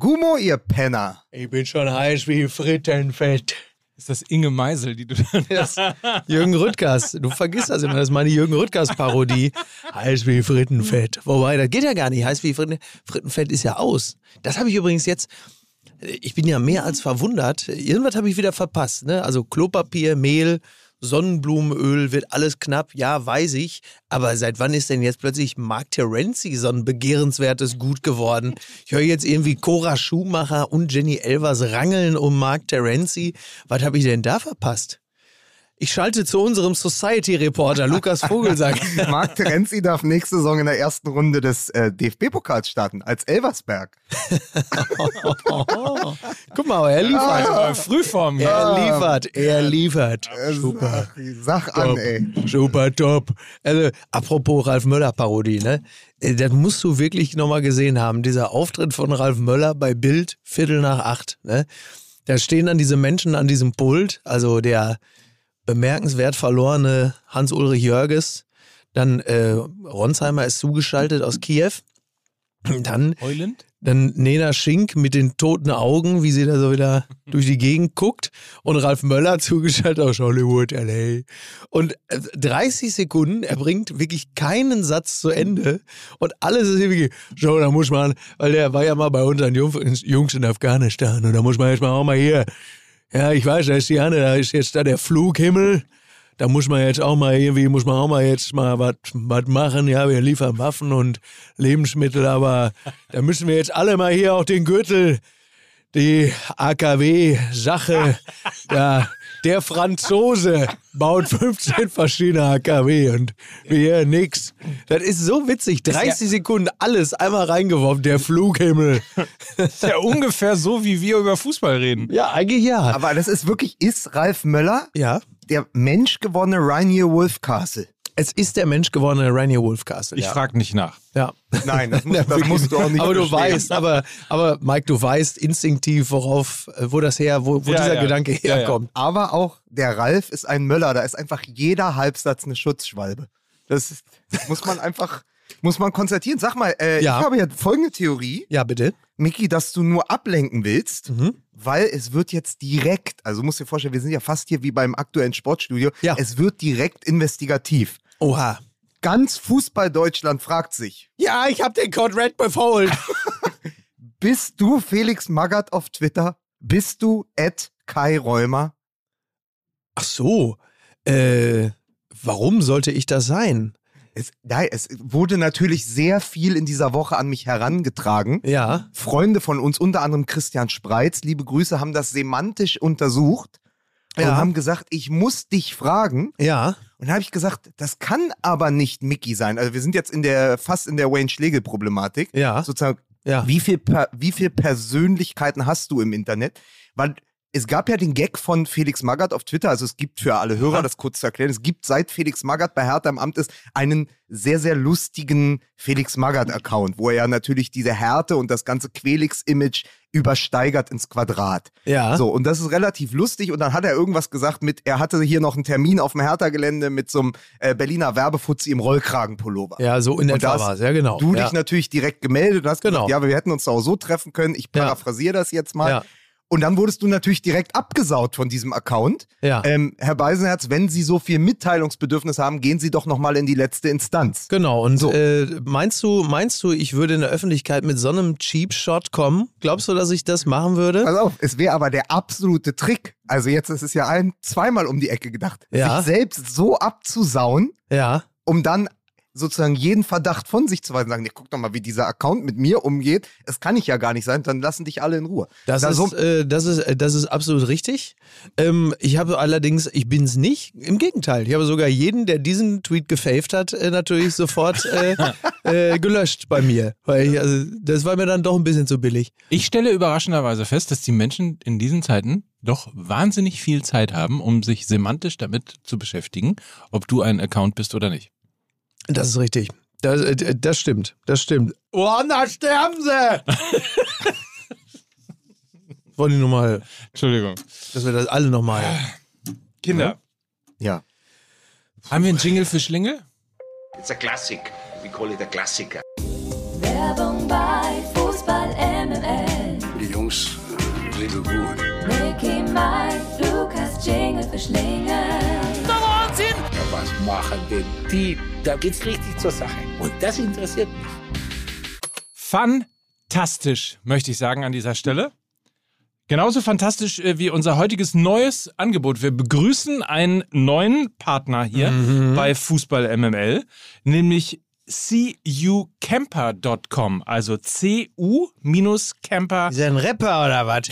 Gummo, ihr Penner. Ich bin schon heiß wie Frittenfett. Ist das Inge Meisel, die du dann Das Jürgen Rüttgers. Du vergisst das immer, das ist meine Jürgen Rüttgers-Parodie. Heiß wie Frittenfett. Wobei, das geht ja gar nicht. Heiß wie Fritten, Frittenfett ist ja aus. Das habe ich übrigens jetzt. Ich bin ja mehr als verwundert. Irgendwas habe ich wieder verpasst. Ne? Also Klopapier, Mehl, Sonnenblumenöl, wird alles knapp. Ja, weiß ich. Aber seit wann ist denn jetzt plötzlich Mark Terenzi so ein begehrenswertes Gut geworden? Ich höre jetzt irgendwie Cora Schumacher und Jenny Elvers rangeln um Mark Terenzi. Was habe ich denn da verpasst? Ich schalte zu unserem Society-Reporter Lukas Vogelsang. Marc Terenzi darf nächste Saison in der ersten Runde des äh, DFB-Pokals starten, als Elversberg. Guck mal, er liefert. Ah, Frühform hier. Er liefert, er liefert. Super. Sag an, Top. ey. Super top. Also, apropos Ralf Möller-Parodie, ne? Äh, Das musst du wirklich nochmal gesehen haben. Dieser Auftritt von Ralf Möller bei Bild, Viertel nach acht, ne? Da stehen dann diese Menschen an diesem Pult, also der bemerkenswert verlorene Hans-Ulrich Jörges, dann äh, Ronsheimer ist zugeschaltet aus Kiew, dann Heulend? dann Nena Schink mit den toten Augen, wie sie da so wieder durch die Gegend guckt. Und Ralf Möller zugeschaltet aus Hollywood, LA. Und äh, 30 Sekunden, er bringt wirklich keinen Satz zu Ende. Und alles ist irgendwie, so, da muss man, weil der war ja mal bei unseren Jungs in Afghanistan. Und da muss man jetzt mal auch mal hier, ja, ich weiß, da ist die Anne, da ist jetzt da der Flughimmel. Da muss man jetzt auch mal irgendwie, muss man auch mal jetzt mal was was machen. Ja, wir liefern Waffen und Lebensmittel, aber da müssen wir jetzt alle mal hier auch den Gürtel, die AKW-Sache, da, der Franzose baut 15 verschiedene AKW und wir nix. Das ist so witzig. 30 Sekunden alles einmal reingeworfen, der Flughimmel. Das ist ja ungefähr so, wie wir über Fußball reden. Ja, eigentlich ja. Aber das ist wirklich, ist Ralf Möller ja. der menschgewordene Rainier Wolfcastle? Es ist der Mensch gewordene Rainier Wolfcastle. Ich ja. frage nicht nach. Ja. Nein, das, muss, das musst du auch nicht Aber du verstehen. weißt, aber, aber Mike, du weißt instinktiv, worauf, wo das her, wo, wo Ja, dieser ja. Gedanke Ja, ja. herkommt. Aber auch der Ralf ist ein Möller. Da ist einfach jeder Halbsatz eine Schutzschwalbe. Das, ist, das muss man einfach, muss man konstatieren. Sag mal, äh, Ja. ich habe ja folgende Theorie, Ja, bitte. Miki, dass du nur ablenken willst, Mhm. weil es wird jetzt direkt, also du musst dir vorstellen, wir sind ja fast hier wie beim aktuellen Sportstudio, Ja. es wird direkt investigativ. Oha. Ganz Fußball-Deutschland fragt sich, Ja, ich habe den Code Red befohlen. bist du Felix Magath auf Twitter? Bist du Ed Kai Räumer? Ach so. Äh, warum sollte ich das sein? Es, nein, es wurde natürlich sehr viel in dieser Woche an mich herangetragen. Ja. Freunde von uns, unter anderem Christian Spreitz, liebe Grüße, haben das semantisch untersucht und Ja. haben gesagt, ich muss dich fragen. Ja. Und da habe ich gesagt, das kann aber nicht Mickey sein. Also wir sind jetzt in der fast in der Wayne Schlegel Problematik. Ja. Sozusagen, Ja. wie viel wie viel Persönlichkeiten hast du im Internet? Weil es gab ja den Gag von Felix Magath auf Twitter, also es gibt für alle Hörer, das kurz zu erklären, es gibt seit Felix Magath bei Hertha im Amt ist einen sehr, sehr lustigen Felix Magath-Account, wo er ja natürlich diese Härte und das ganze Quelix-Image übersteigert ins Quadrat. Ja. So, und das ist relativ lustig. Und dann hat er irgendwas gesagt mit, er hatte hier noch einen Termin auf dem Hertha-Gelände mit so einem äh, Berliner Werbefuzzi im Rollkragenpullover. Ja, so in etwa war es. Ja, genau. Du ja. dich natürlich direkt gemeldet und hast Genau. gesagt, ja, aber wir hätten uns da auch so treffen können. Ich Ja. paraphrasiere das jetzt mal. Ja. Und dann wurdest du natürlich direkt abgesaut von diesem Account. Ja. Ähm, Herr Beisenherz, wenn Sie so viel Mitteilungsbedürfnis haben, gehen Sie doch nochmal in die letzte Instanz. Genau, und So. äh, meinst du, meinst du, ich würde in der Öffentlichkeit mit so einem Cheap Shot kommen? Glaubst du, dass ich das machen würde? Pass auf, es wäre aber der absolute Trick. Also jetzt ist es ja ein, zweimal um die Ecke gedacht. Ja. Sich selbst so abzusauen, Ja. um dann sozusagen jeden Verdacht von sich zu weisen, sagen, nee, guck doch mal, wie dieser Account mit mir umgeht. Es kann ich ja gar nicht sein, dann lassen dich alle in Ruhe. Das, Da ist, so- äh, das, ist, äh, das ist absolut richtig. Ähm, ich habe allerdings, ich bin es nicht. Im Gegenteil, ich habe sogar jeden, der diesen Tweet gefaved hat, äh, natürlich sofort äh, äh, gelöscht bei mir. Weil ich, also, das war mir dann doch ein bisschen zu billig. Ich stelle überraschenderweise fest, dass die Menschen in diesen Zeiten doch wahnsinnig viel Zeit haben, um sich semantisch damit zu beschäftigen, ob du ein Account bist oder nicht. Das ist richtig. Das, äh, das stimmt. Das stimmt. Woanders sterben sie! Wollte ich nochmal, Entschuldigung. dass wir das alle nochmal. Kinder, Ja. haben wir einen Jingle für Schlingel? It's a classic. We call it a Klassiker. Werbung bei Fußball MML. Jungs sind so gut. Mickey, Mike, Lukas, Jingle für Schlingel. Ja, was machen denn die? Da geht's richtig zur Sache. Und das interessiert mich. Fantastisch, möchte ich sagen an dieser Stelle. Genauso fantastisch äh, wie unser heutiges neues Angebot. Wir begrüßen einen neuen Partner hier bei Fußball MML, nämlich cucamper.com, also cu-camper.com. Ist ein Rapper oder was?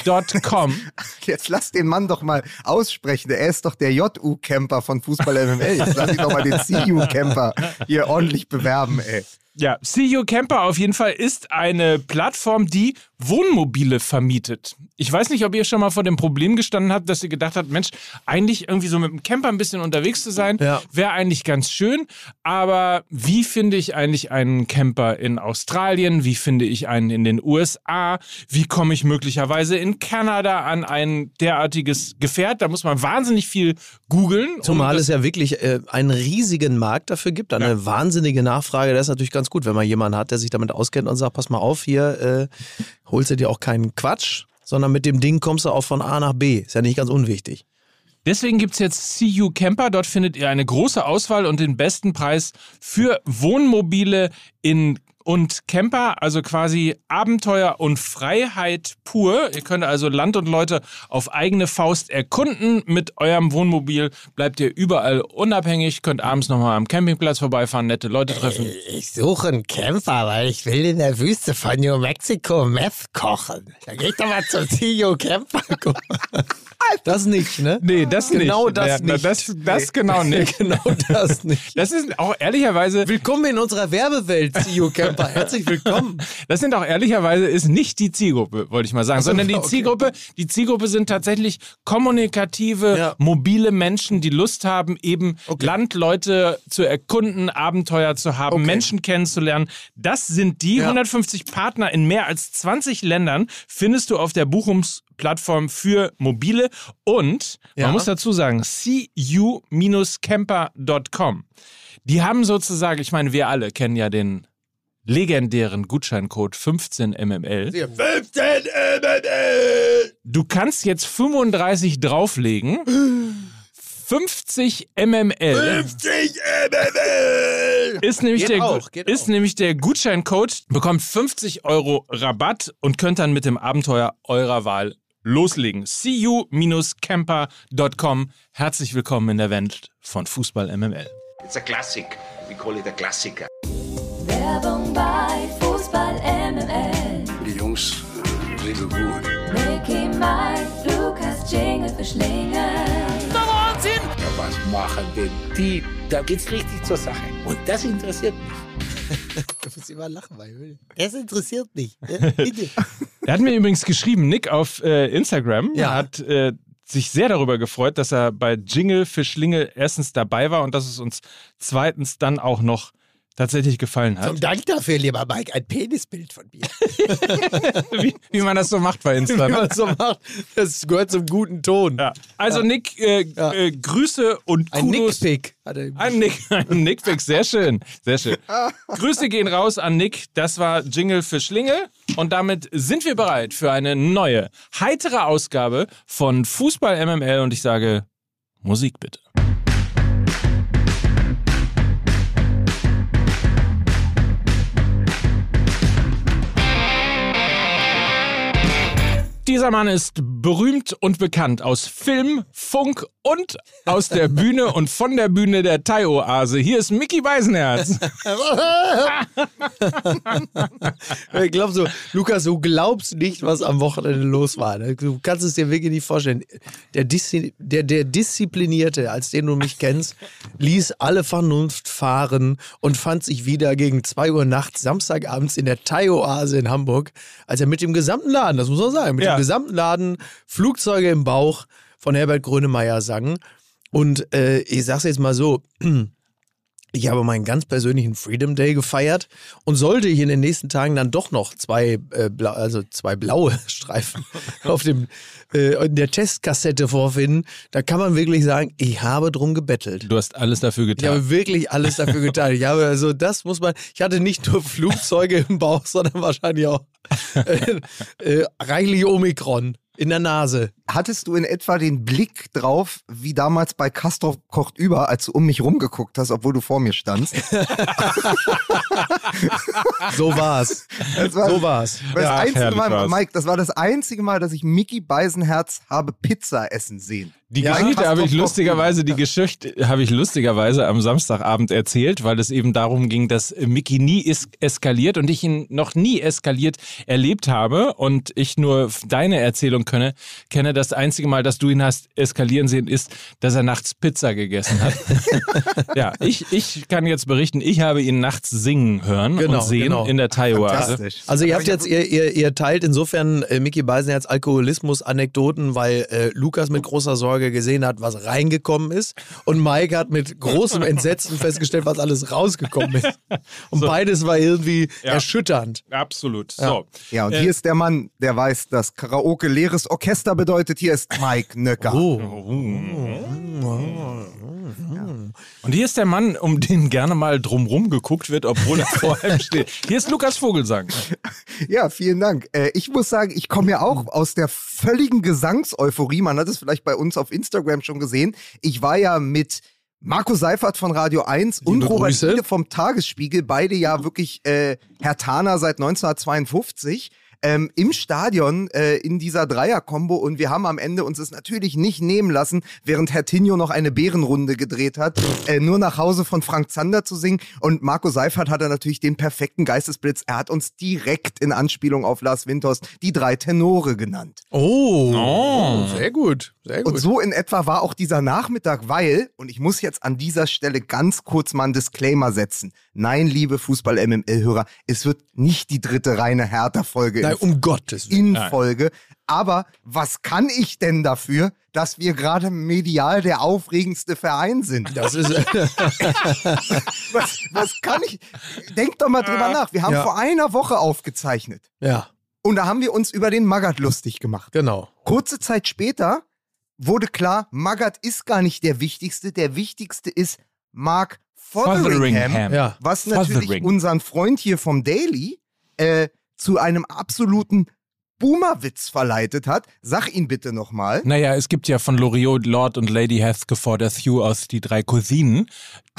Jetzt lass den Mann doch mal aussprechen. Er ist doch der JU-Camper von Fußball MML. Jetzt lass ihn doch mal den CU-Camper hier ordentlich bewerben, ey. Ja, See You Camper auf jeden Fall ist eine Plattform, die Wohnmobile vermietet. Ich weiß nicht, ob ihr schon mal vor dem Problem gestanden habt, dass ihr gedacht habt, Mensch, eigentlich irgendwie so mit dem Camper ein bisschen unterwegs zu sein, Ja. wäre eigentlich ganz schön. Aber wie finde ich eigentlich einen Camper in Australien? Wie finde ich einen in den USA? Wie komme ich möglicherweise in Kanada an ein derartiges Gefährt? Da muss man wahnsinnig viel googeln. Zumal es ja wirklich äh, einen riesigen Markt dafür gibt, eine wahnsinnige Nachfrage. Das ist natürlich ganz gut, wenn man jemanden hat, der sich damit auskennt und sagt, pass mal auf, hier äh, holst du dir auch keinen Quatsch, sondern mit dem Ding kommst du auch von A nach B. Ist ja nicht ganz unwichtig. Deswegen gibt's jetzt CU Camper. Dort findet ihr eine große Auswahl und den besten Preis für Wohnmobile in und Camper, also quasi Abenteuer und Freiheit pur. Ihr könnt also Land und Leute auf eigene Faust erkunden. Mit eurem Wohnmobil bleibt ihr überall unabhängig, könnt abends nochmal am Campingplatz vorbeifahren, nette Leute treffen. Ich suche einen Camper, weil ich will in der Wüste von New Mexico Meth kochen. Da geh ich doch mal zum CEO Camper. Das nicht, ne? Nee, das Genau nicht. das Ja, nicht. Das, das genau nicht. genau das nicht. Das ist auch ehrlicherweise Willkommen in unserer Werbewelt, CEO Camper. Herzlich willkommen. Das sind auch ehrlicherweise ist nicht die Zielgruppe, wollte ich mal sagen, so, sondern die okay. Zielgruppe, die Zielgruppe sind tatsächlich kommunikative, Ja. mobile Menschen, die Lust haben, eben Landleute zu erkunden, Abenteuer zu haben, Okay. Menschen kennenzulernen. Das sind die Ja. 150 Partner in mehr als 20 Ländern findest du auf der Buchungsplattform für mobile und Ja. man muss dazu sagen, cu-camper.com. Die haben sozusagen, ich meine, wir alle kennen ja den legendären Gutscheincode 15mml. 15 MML! Du kannst jetzt 35 drauflegen. 50 mml 50 MML! ist nämlich, Geht der, auch, ist auch. nämlich der Gutscheincode, bekommt 50 Euro Rabatt und könnt dann mit dem Abenteuer eurer Wahl loslegen. cu-camper.com. Herzlich willkommen in der Welt von Fußball MML. It's a classic. We call it a Klassiker. Werbung bei Fußball MML. Die Jungs sind so gut. Mickey, Mike, Lukas, Jingle für Schlingel. Ja, was machen denn die? Da geht's richtig zur Sache. Und das interessiert mich. Du musst immer lachen, weil das interessiert mich. Bitte. Er hat mir übrigens geschrieben, Nick auf äh, Instagram Ja. hat äh, sich sehr darüber gefreut, dass er bei Jingle für Schlingel erstens dabei war und dass es uns zweitens dann auch noch tatsächlich gefallen hat. Zum Dank dafür, lieber Mike, ein Penisbild von mir. wie, wie man das so macht bei Insta. Wie man so macht, das gehört zum guten Ton. Ja. Also Nick, äh, Ja. äh, Grüße und Ein Kudos. Nickpick. Hat er Ein Nick, ein Nickpick, sehr schön, sehr schön. Grüße gehen raus an Nick, das war Jingle für Schlingel und damit sind wir bereit für eine neue, heitere Ausgabe von Fußball MML und ich sage Musik bitte. Dieser Mann ist berühmt und bekannt aus Film, Funk und aus der Bühne und von der Bühne der Thai-Oase. Hier ist Mickey Beisenherz. Ich glaube so, Lukas, du glaubst nicht, was am Wochenende los war. ne? Du kannst es dir wirklich nicht vorstellen. Der, Diszi der, der Disziplinierte, als den du mich kennst, ließ alle Vernunft fahren und fand sich wieder gegen 2 Uhr nachts, Samstagabends in der Thai-Oase in Hamburg, als er mit dem gesamten Laden, das muss man sagen, mit Ja. dem gesamten Laden Flugzeuge im Bauch von Herbert Grönemeyer sang. Und äh, ich sag's jetzt mal so, Ich habe meinen ganz persönlichen Freedom Day gefeiert und sollte ich in den nächsten Tagen dann doch noch zwei, äh, blau, also zwei blaue Streifen auf dem, äh, in der Testkassette vorfinden, da kann man wirklich sagen, ich habe drum gebettelt. Du hast alles dafür Ich getan. habe wirklich alles dafür getan. Ich habe also, das muss man, ich hatte nicht nur Flugzeuge im Bauch, sondern wahrscheinlich auch äh, äh, reichlich Omikron in der Nase. Hattest du in etwa den Blick drauf, wie damals bei Castor kocht über, als du um mich rumgeguckt hast, obwohl du vor mir standst? So war's. Das war, So war's. das Ja, einzige Mal, war's. Mike, das war das einzige Mal, dass ich Mickey Beisenherz habe Pizza essen sehen. Die Ja, Geschichte habe ich lustigerweise, die Geschichte habe ich lustigerweise am Samstagabend erzählt, weil es eben darum ging, dass Mickey nie es eskaliert und ich ihn noch nie eskaliert erlebt habe und ich nur deine Erzählung könne, kenne. Das einzige Mal, dass du ihn hast eskalieren sehen, ist, dass er nachts Pizza gegessen hat. ja, ich, ich kann jetzt berichten, ich habe ihn nachts singen hören Genau, und sehen genau. in der. Fantastisch. Also ihr habt jetzt, ihr, ihr, ihr teilt insofern äh, Mickey Beisenherz Alkoholismus-Anekdoten, weil äh, Lukas mit großer Sorge gesehen hat, was reingekommen ist und Mike hat mit großem Entsetzen festgestellt, was alles rausgekommen ist. Und beides war irgendwie Ja. erschütternd. Absolut. So. Ja, und Äh, hier ist der Mann, der weiß, dass Karaoke leeres Orchester bedeutet. Hier ist Mike Nöcker. Oh. Und hier ist der Mann, um den gerne mal drumrum geguckt wird, obwohl er vor ihm steht. Hier ist Lukas Vogelsang. Ja, vielen Dank. Äh, ich muss sagen, ich komme ja auch aus der völligen Gesangseuphorie. Man hat es vielleicht bei uns auf Instagram schon gesehen. Ich war ja mit Marco Seifert von Radio 1 und Liebe Robert Grüße. Fiede vom Tagesspiegel, beide ja wirklich äh, Herr Tana seit 1952. Ähm, im Stadion äh, in dieser Dreier-Kombo und wir haben am Ende uns es natürlich nicht nehmen lassen, während Herr Tinio noch eine Bärenrunde gedreht hat, äh, nur nach Hause von Frank Zander zu singen und Marco Seifert hatte natürlich den perfekten Geistesblitz. Er hat uns direkt in Anspielung auf Lars Winters die drei Tenore genannt. Oh. Oh. Sehr gut. Sehr gut. Und so in etwa war auch dieser Nachmittag, weil, und ich muss jetzt an dieser Stelle ganz kurz mal einen Disclaimer setzen. Nein, liebe Fußball-MML-Hörer, es wird nicht die dritte reine Hertha-Folge Nein, in, um Gottes Willen. in Folge. Aber was kann ich denn dafür, dass wir gerade medial der aufregendste Verein sind? Das ist. Was, was kann ich? Denk doch mal drüber nach. Wir haben Ja. vor einer Woche aufgezeichnet. ja, Und da haben wir uns über den Magath lustig gemacht. genau. Kurze Zeit später wurde klar, Magath ist gar nicht der Wichtigste. Der Wichtigste ist Mark Fotheringham, Fotheringham. Ja. was natürlich Fothering. unseren Freund hier vom Daily äh, zu einem absoluten Boomerwitz verleitet hat. Sag ihn bitte nochmal. Naja, es gibt ja von Loriot, Lord und Lady Heathclifford Hugh aus die drei Cousinen,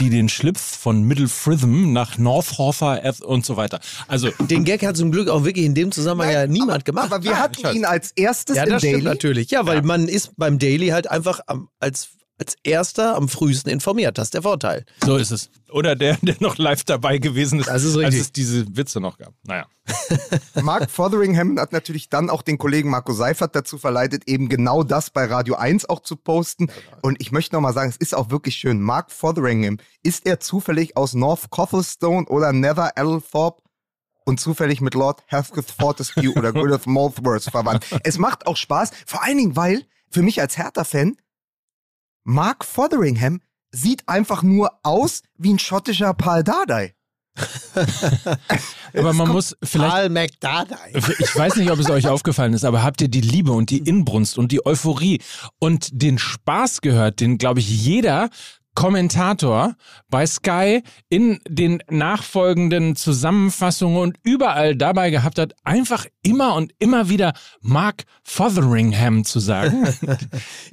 die den Schlips von Middle Fritham nach North Horther und so weiter. Also, Den Gag hat zum Glück auch wirklich in dem Zusammenhang ja niemand gemacht. Aber wir Ja, hatten ihn als erstes ja, im das Daily. stimmt natürlich. Ja, weil man ist beim Daily halt einfach als, als erster am frühesten informiert. Das ist der Vorteil. so ist es. Oder der, der noch live dabei gewesen ist, Das ist als richtig. es diese Witze noch gab. Naja. Mark Fotheringham hat natürlich dann auch den Kollegen Marco Seifert dazu verleitet, eben genau das bei Radio 1 auch zu posten. Und ich möchte nochmal sagen, es ist auch wirklich schön. Mark Fotheringham, ist er zufällig aus North Cothelstone oder Nether Althorpe? Und zufällig mit Lord Heathcliff Fortescue oder Gwyneth Molesworth verwandt. Es macht auch Spaß, vor allen Dingen, weil, für mich als Hertha-Fan, Mark Fotheringham sieht einfach nur aus wie ein schottischer Paul Dardai. Aber man muss vielleicht Paul McDardie. Ich weiß nicht, ob es euch aufgefallen ist, aber habt ihr die Liebe und die Inbrunst und die Euphorie und den Spaß gehört, den, glaube ich, jeder Kommentator bei Sky in den nachfolgenden Zusammenfassungen und überall dabei gehabt hat, einfach immer und immer wieder Mark Fotheringham zu sagen.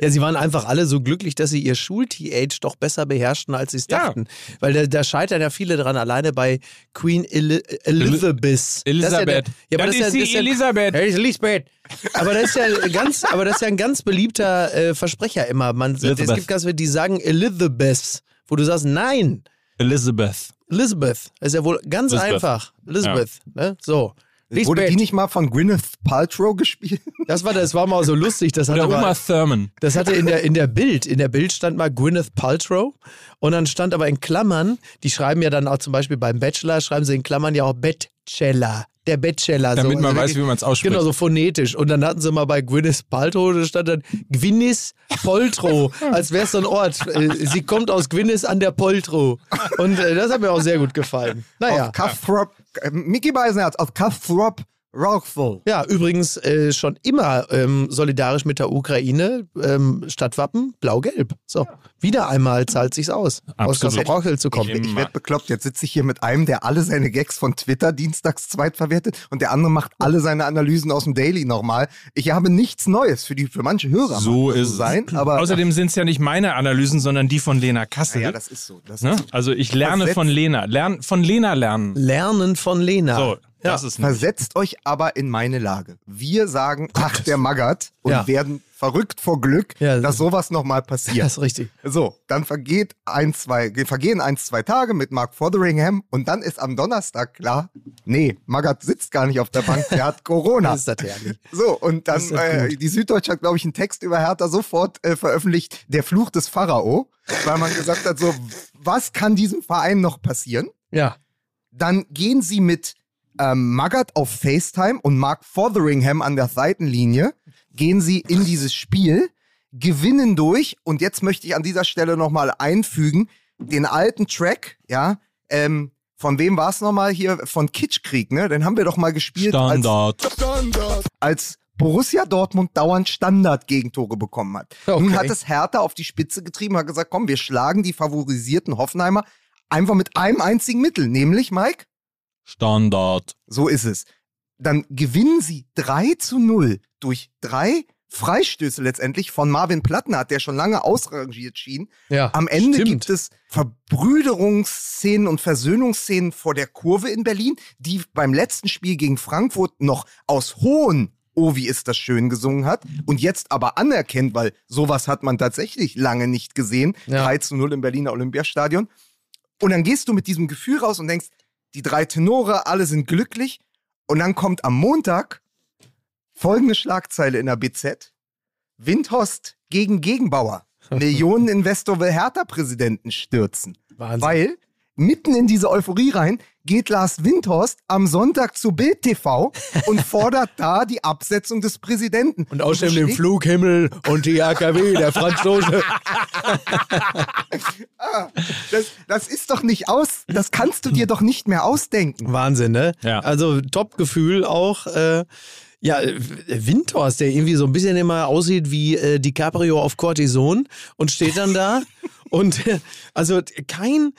Ja, sie waren einfach alle so glücklich, dass sie ihr Schul-TH doch besser beherrschten, als sie es Ja. dachten. Weil da, da scheitern ja viele dran, alleine bei Queen Eli Elizabeth. Ja Elisabeth. Ja, aber Das ist ja, das ist ja, Elisabeth. Ja, Elisabeth. Aber das ist ja ganz, aber das ist ja ein ganz beliebter äh, Versprecher immer. Man, es gibt ganz viele, die sagen Elizabeth, wo du sagst, nein, Elizabeth. Elizabeth. Das ist ja wohl ganz Elizabeth. einfach. Elizabeth. Ne? So. Wurde Lisbeth. die nicht mal von Gwyneth Paltrow gespielt? Das war, das war mal so lustig. Das hatte Oder Uma Thurman. Das hatte in der, in der Bild, in der Bild stand mal Gwyneth Paltrow und dann stand aber in Klammern, die schreiben ja dann auch zum Beispiel beim Bachelor, schreiben sie in Klammern ja auch Bachelor. Der Bachelor. Damit so. man Also weiß, wirklich- wie man es ausspricht. Genau, so phonetisch. Und dann hatten sie mal bei Gwyneth Paltrow, da stand dann Gwyneth Poltrow, als wäre es so ein Ort. Äh, Sie kommt aus Gwyneth an der Poltrow. Und äh, das hat mir auch sehr gut gefallen. Naja. Auf Cutthroat, äh, Mickey Beisenherz aus Cutthroat Rockful. Ja, übrigens äh, schon immer ähm, solidarisch mit der Ukraine. Ähm, Stadtwappen blau-gelb. So, wieder einmal zahlt sich's aus, aus Absolut. Kassel zu kommen. Ich werde bekloppt. Jetzt sitze ich hier mit einem, der alle seine Gags von Twitter dienstags zweitverwertet und der andere macht alle seine Analysen aus dem Daily nochmal. Ich habe nichts Neues für die für manche Hörer. So ist es. sein, aber Außerdem sind es ja nicht meine Analysen, sondern die von Lena Kassel. ja, das ist so. Das ne? ist so. Also ich lerne Versetzt- von Lena. Lern, von Lena lernen. Lernen von Lena. So, das ist nicht. Versetzt euch aber in meine Lage. Wir sagen, ach, der Maggert und Ja. werden verrückt vor Glück, Ja. dass sowas nochmal Das passiert. ist richtig. So, dann vergeht ein, zwei, vergehen ein, zwei Tage mit Mark Fotheringham und dann ist am Donnerstag klar, nee, Magath sitzt gar nicht auf der Bank, der hat Corona. Das ist das herrlich. So, und dann, Das äh, die Süddeutsche hat, glaube ich, einen Text über Hertha sofort äh, veröffentlicht, der Fluch des Pharao, weil man gesagt hat, so, was kann diesem Verein noch passieren? Ja. Dann gehen sie mit ähm, Magath auf FaceTime und Mark Fotheringham an der Seitenlinie, gehen sie in dieses Spiel, gewinnen durch und jetzt möchte ich an dieser Stelle nochmal einfügen, den alten Track, ja, ähm, von wem war es nochmal hier? Von Kitschkrieg, ne? Den haben wir doch mal gespielt als Standard. als Borussia Dortmund dauernd Standard-Gegentore bekommen hat. Okay. Nun hat es Hertha auf die Spitze getrieben, hat gesagt, komm, wir schlagen die favorisierten Hoffenheimer einfach mit einem einzigen Mittel, nämlich, Mike, Standard. so ist es. Dann gewinnen sie 3 zu 0 durch drei Freistöße letztendlich von Marvin Plattenhardt, der schon lange ausrangiert schien. Ja. Am Ende stimmt. gibt es Verbrüderungsszenen und Versöhnungsszenen vor der Kurve in Berlin, die beim letzten Spiel gegen Frankfurt noch aus hohen Oh, wie ist das schön gesungen hat und jetzt aber anerkennt, weil sowas hat man tatsächlich lange nicht gesehen. Ja. 3 zu 0 im Berliner Olympiastadion. Und dann gehst du mit diesem Gefühl raus und denkst, die drei Tenore, alle sind glücklich. Und dann kommt am Montag folgende Schlagzeile in der BZ. Windhorst gegen Gegenbauer. Millioneninvestor will Hertha-Präsidenten stürzen. Wahnsinn. Weil mitten in diese Euphorie rein geht Lars Windhorst am Sonntag zu Bild TV und fordert da die Absetzung des Präsidenten. Und außerdem den Flughimmel und die AKW, der Franzose. Das, das ist doch nicht aus, das kannst du dir doch nicht mehr ausdenken. Wahnsinn, ne? Ja. Also Top-Gefühl auch. Äh, ja, Windhorst, der irgendwie so ein bisschen immer aussieht wie äh, DiCaprio auf Cortison und steht dann da. und äh, also kein.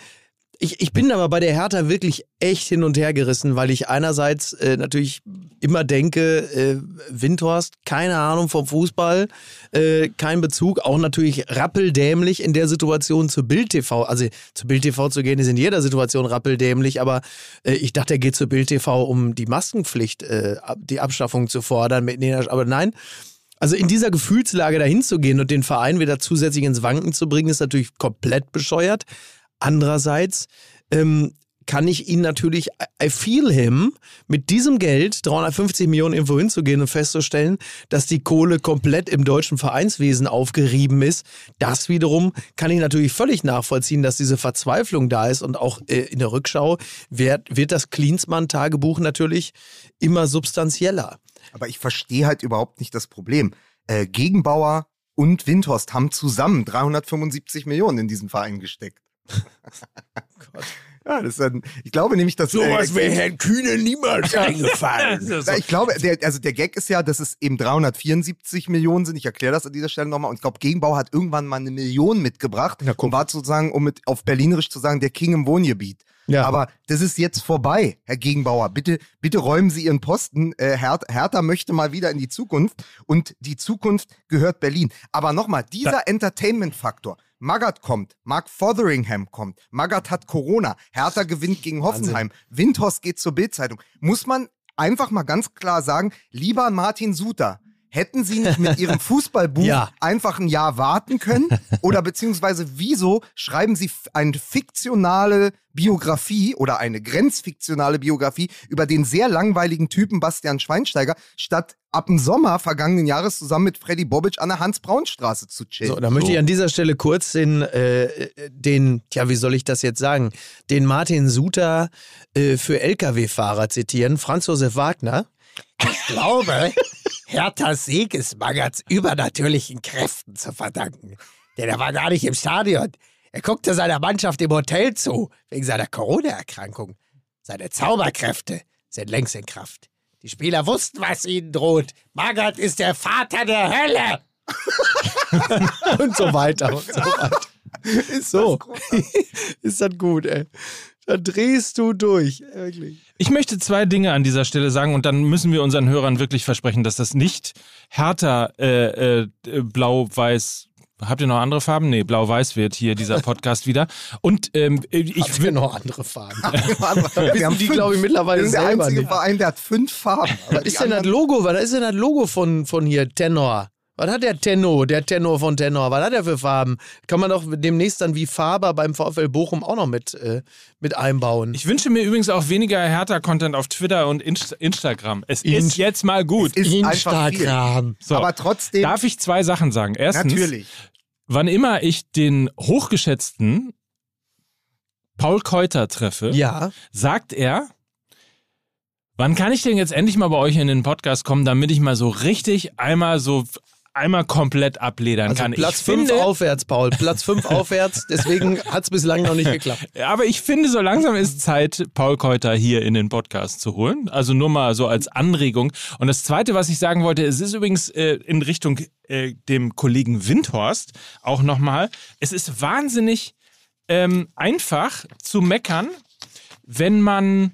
Ich, ich bin aber bei der Hertha wirklich echt hin und her gerissen, weil ich einerseits äh, natürlich immer denke, äh, Windhorst, keine Ahnung vom Fußball, äh, kein Bezug, auch natürlich rappeldämlich in der Situation zu Bild TV. Also zu Bild TV zu gehen ist in jeder Situation rappeldämlich, aber äh, ich dachte, er geht zu Bild TV, um die Maskenpflicht, äh, die Abschaffung zu fordern. Mit, nee, aber nein. Also in dieser Gefühlslage dahin zu gehen und den Verein wieder zusätzlich ins Wanken zu bringen, ist natürlich komplett bescheuert. Andererseits ähm, kann ich ihn natürlich, I feel him, mit diesem Geld 350 Millionen irgendwo hinzugehen und festzustellen, dass die Kohle komplett im deutschen Vereinswesen aufgerieben ist. Das wiederum kann ich natürlich völlig nachvollziehen, dass diese Verzweiflung da ist und auch äh, in der Rückschau wird, wird das Klinsmann-Tagebuch natürlich immer substanzieller. Aber ich verstehe halt überhaupt nicht das Problem. Äh, Gegenbauer und Windhorst haben zusammen 375 Millionen in diesen Verein gesteckt. Ja, das ist ein, ich glaube nämlich, dass Sowas äh, wäre Herrn Kühne niemals eingefallen. Na, ich glaube, der, also der Gag ist ja, dass es eben 374 Millionen sind. Ich erkläre das an dieser Stelle nochmal. Und ich glaube, Gegenbau hat irgendwann mal eine Million mitgebracht und war sozusagen, um mit auf Berlinerisch zu sagen, der King im Wohngebiet. Ja. Aber das ist jetzt vorbei, Herr Gegenbauer. Bitte, bitte räumen Sie Ihren Posten. Äh, Her Hertha möchte mal wieder in die Zukunft und die Zukunft gehört Berlin. Aber nochmal, dieser Entertainment-Faktor. Magath kommt, Mark Fotheringham kommt, Magath hat Corona, Hertha gewinnt gegen Hoffenheim, Windhorst geht zur Bildzeitung. Muss man einfach mal ganz klar sagen, lieber Martin Suter, Hätten sie nicht mit ihrem Fußballbuch Ja. einfach ein Jahr warten können? Oder beziehungsweise wieso schreiben sie eine fiktionale Biografie oder eine grenzfiktionale Biografie über den sehr langweiligen Typen Bastian Schweinsteiger, statt ab dem Sommer vergangenen Jahres zusammen mit Freddy Bobic an der Hans-Braun-Straße zu chillen? So, da möchte ich an dieser Stelle kurz den, äh, den, ja, wie soll ich das jetzt sagen, den Martin Suter äh, für Lkw-Fahrer zitieren, Franz Josef Wagner. Ich glaube, Herthas Sieg ist Magats übernatürlichen Kräften zu verdanken. Denn er war gar nicht im Stadion. Er guckte seiner Mannschaft im Hotel zu, wegen seiner Corona-Erkrankung. Seine Zauberkräfte sind längst in Kraft. Die Spieler wussten, was ihnen droht. Magath ist der Vater der Hölle. und so weiter und so weiter. Ist So. das? Ist das gut, ey. Da drehst du durch, wirklich. Ich möchte zwei Dinge an dieser Stelle sagen und dann müssen wir unseren Hörern wirklich versprechen, dass das nicht härter äh, äh, blau-weiß. Habt ihr noch andere Farben? Nee, blau-weiß wird hier dieser Podcast wieder. Und ähm, ich Ich will noch andere Farben. wir haben die, fünf. glaube ich, mittlerweile Wir sind der einzige nicht. Verein, der hat fünf Farben. Aber Was ist denn das Logo? Was ist denn das Logo von, von hier, Tenor? Was hat der Tenor, der Tenor von Tenor? Was hat er für Farben? Kann man doch demnächst dann wie Faber beim VfL Bochum auch noch mit, äh, mit einbauen. Ich wünsche mir übrigens auch weniger härter Content auf Twitter und Inst Instagram. Es ist Inst- jetzt mal gut. ist einfach viel. Instagram. So, Aber trotzdem, darf ich zwei Sachen sagen? Erstens, natürlich. wann immer ich den hochgeschätzten Paul Keuter treffe, ja, sagt er, wann kann ich denn jetzt endlich mal bei euch in den Podcast kommen, damit ich mal so richtig einmal so einmal komplett abledern also kann. Platz ich 5 finde, aufwärts, Paul. Platz 5 aufwärts, deswegen hat es bislang noch nicht geklappt. aber ich finde, so langsam ist Zeit, Paul Keuter hier in den Podcast zu holen. Also nur mal so als Anregung. Und das Zweite, was ich sagen wollte, es ist übrigens äh, in Richtung äh, dem Kollegen Windhorst auch nochmal, es ist wahnsinnig ähm, einfach zu meckern, wenn man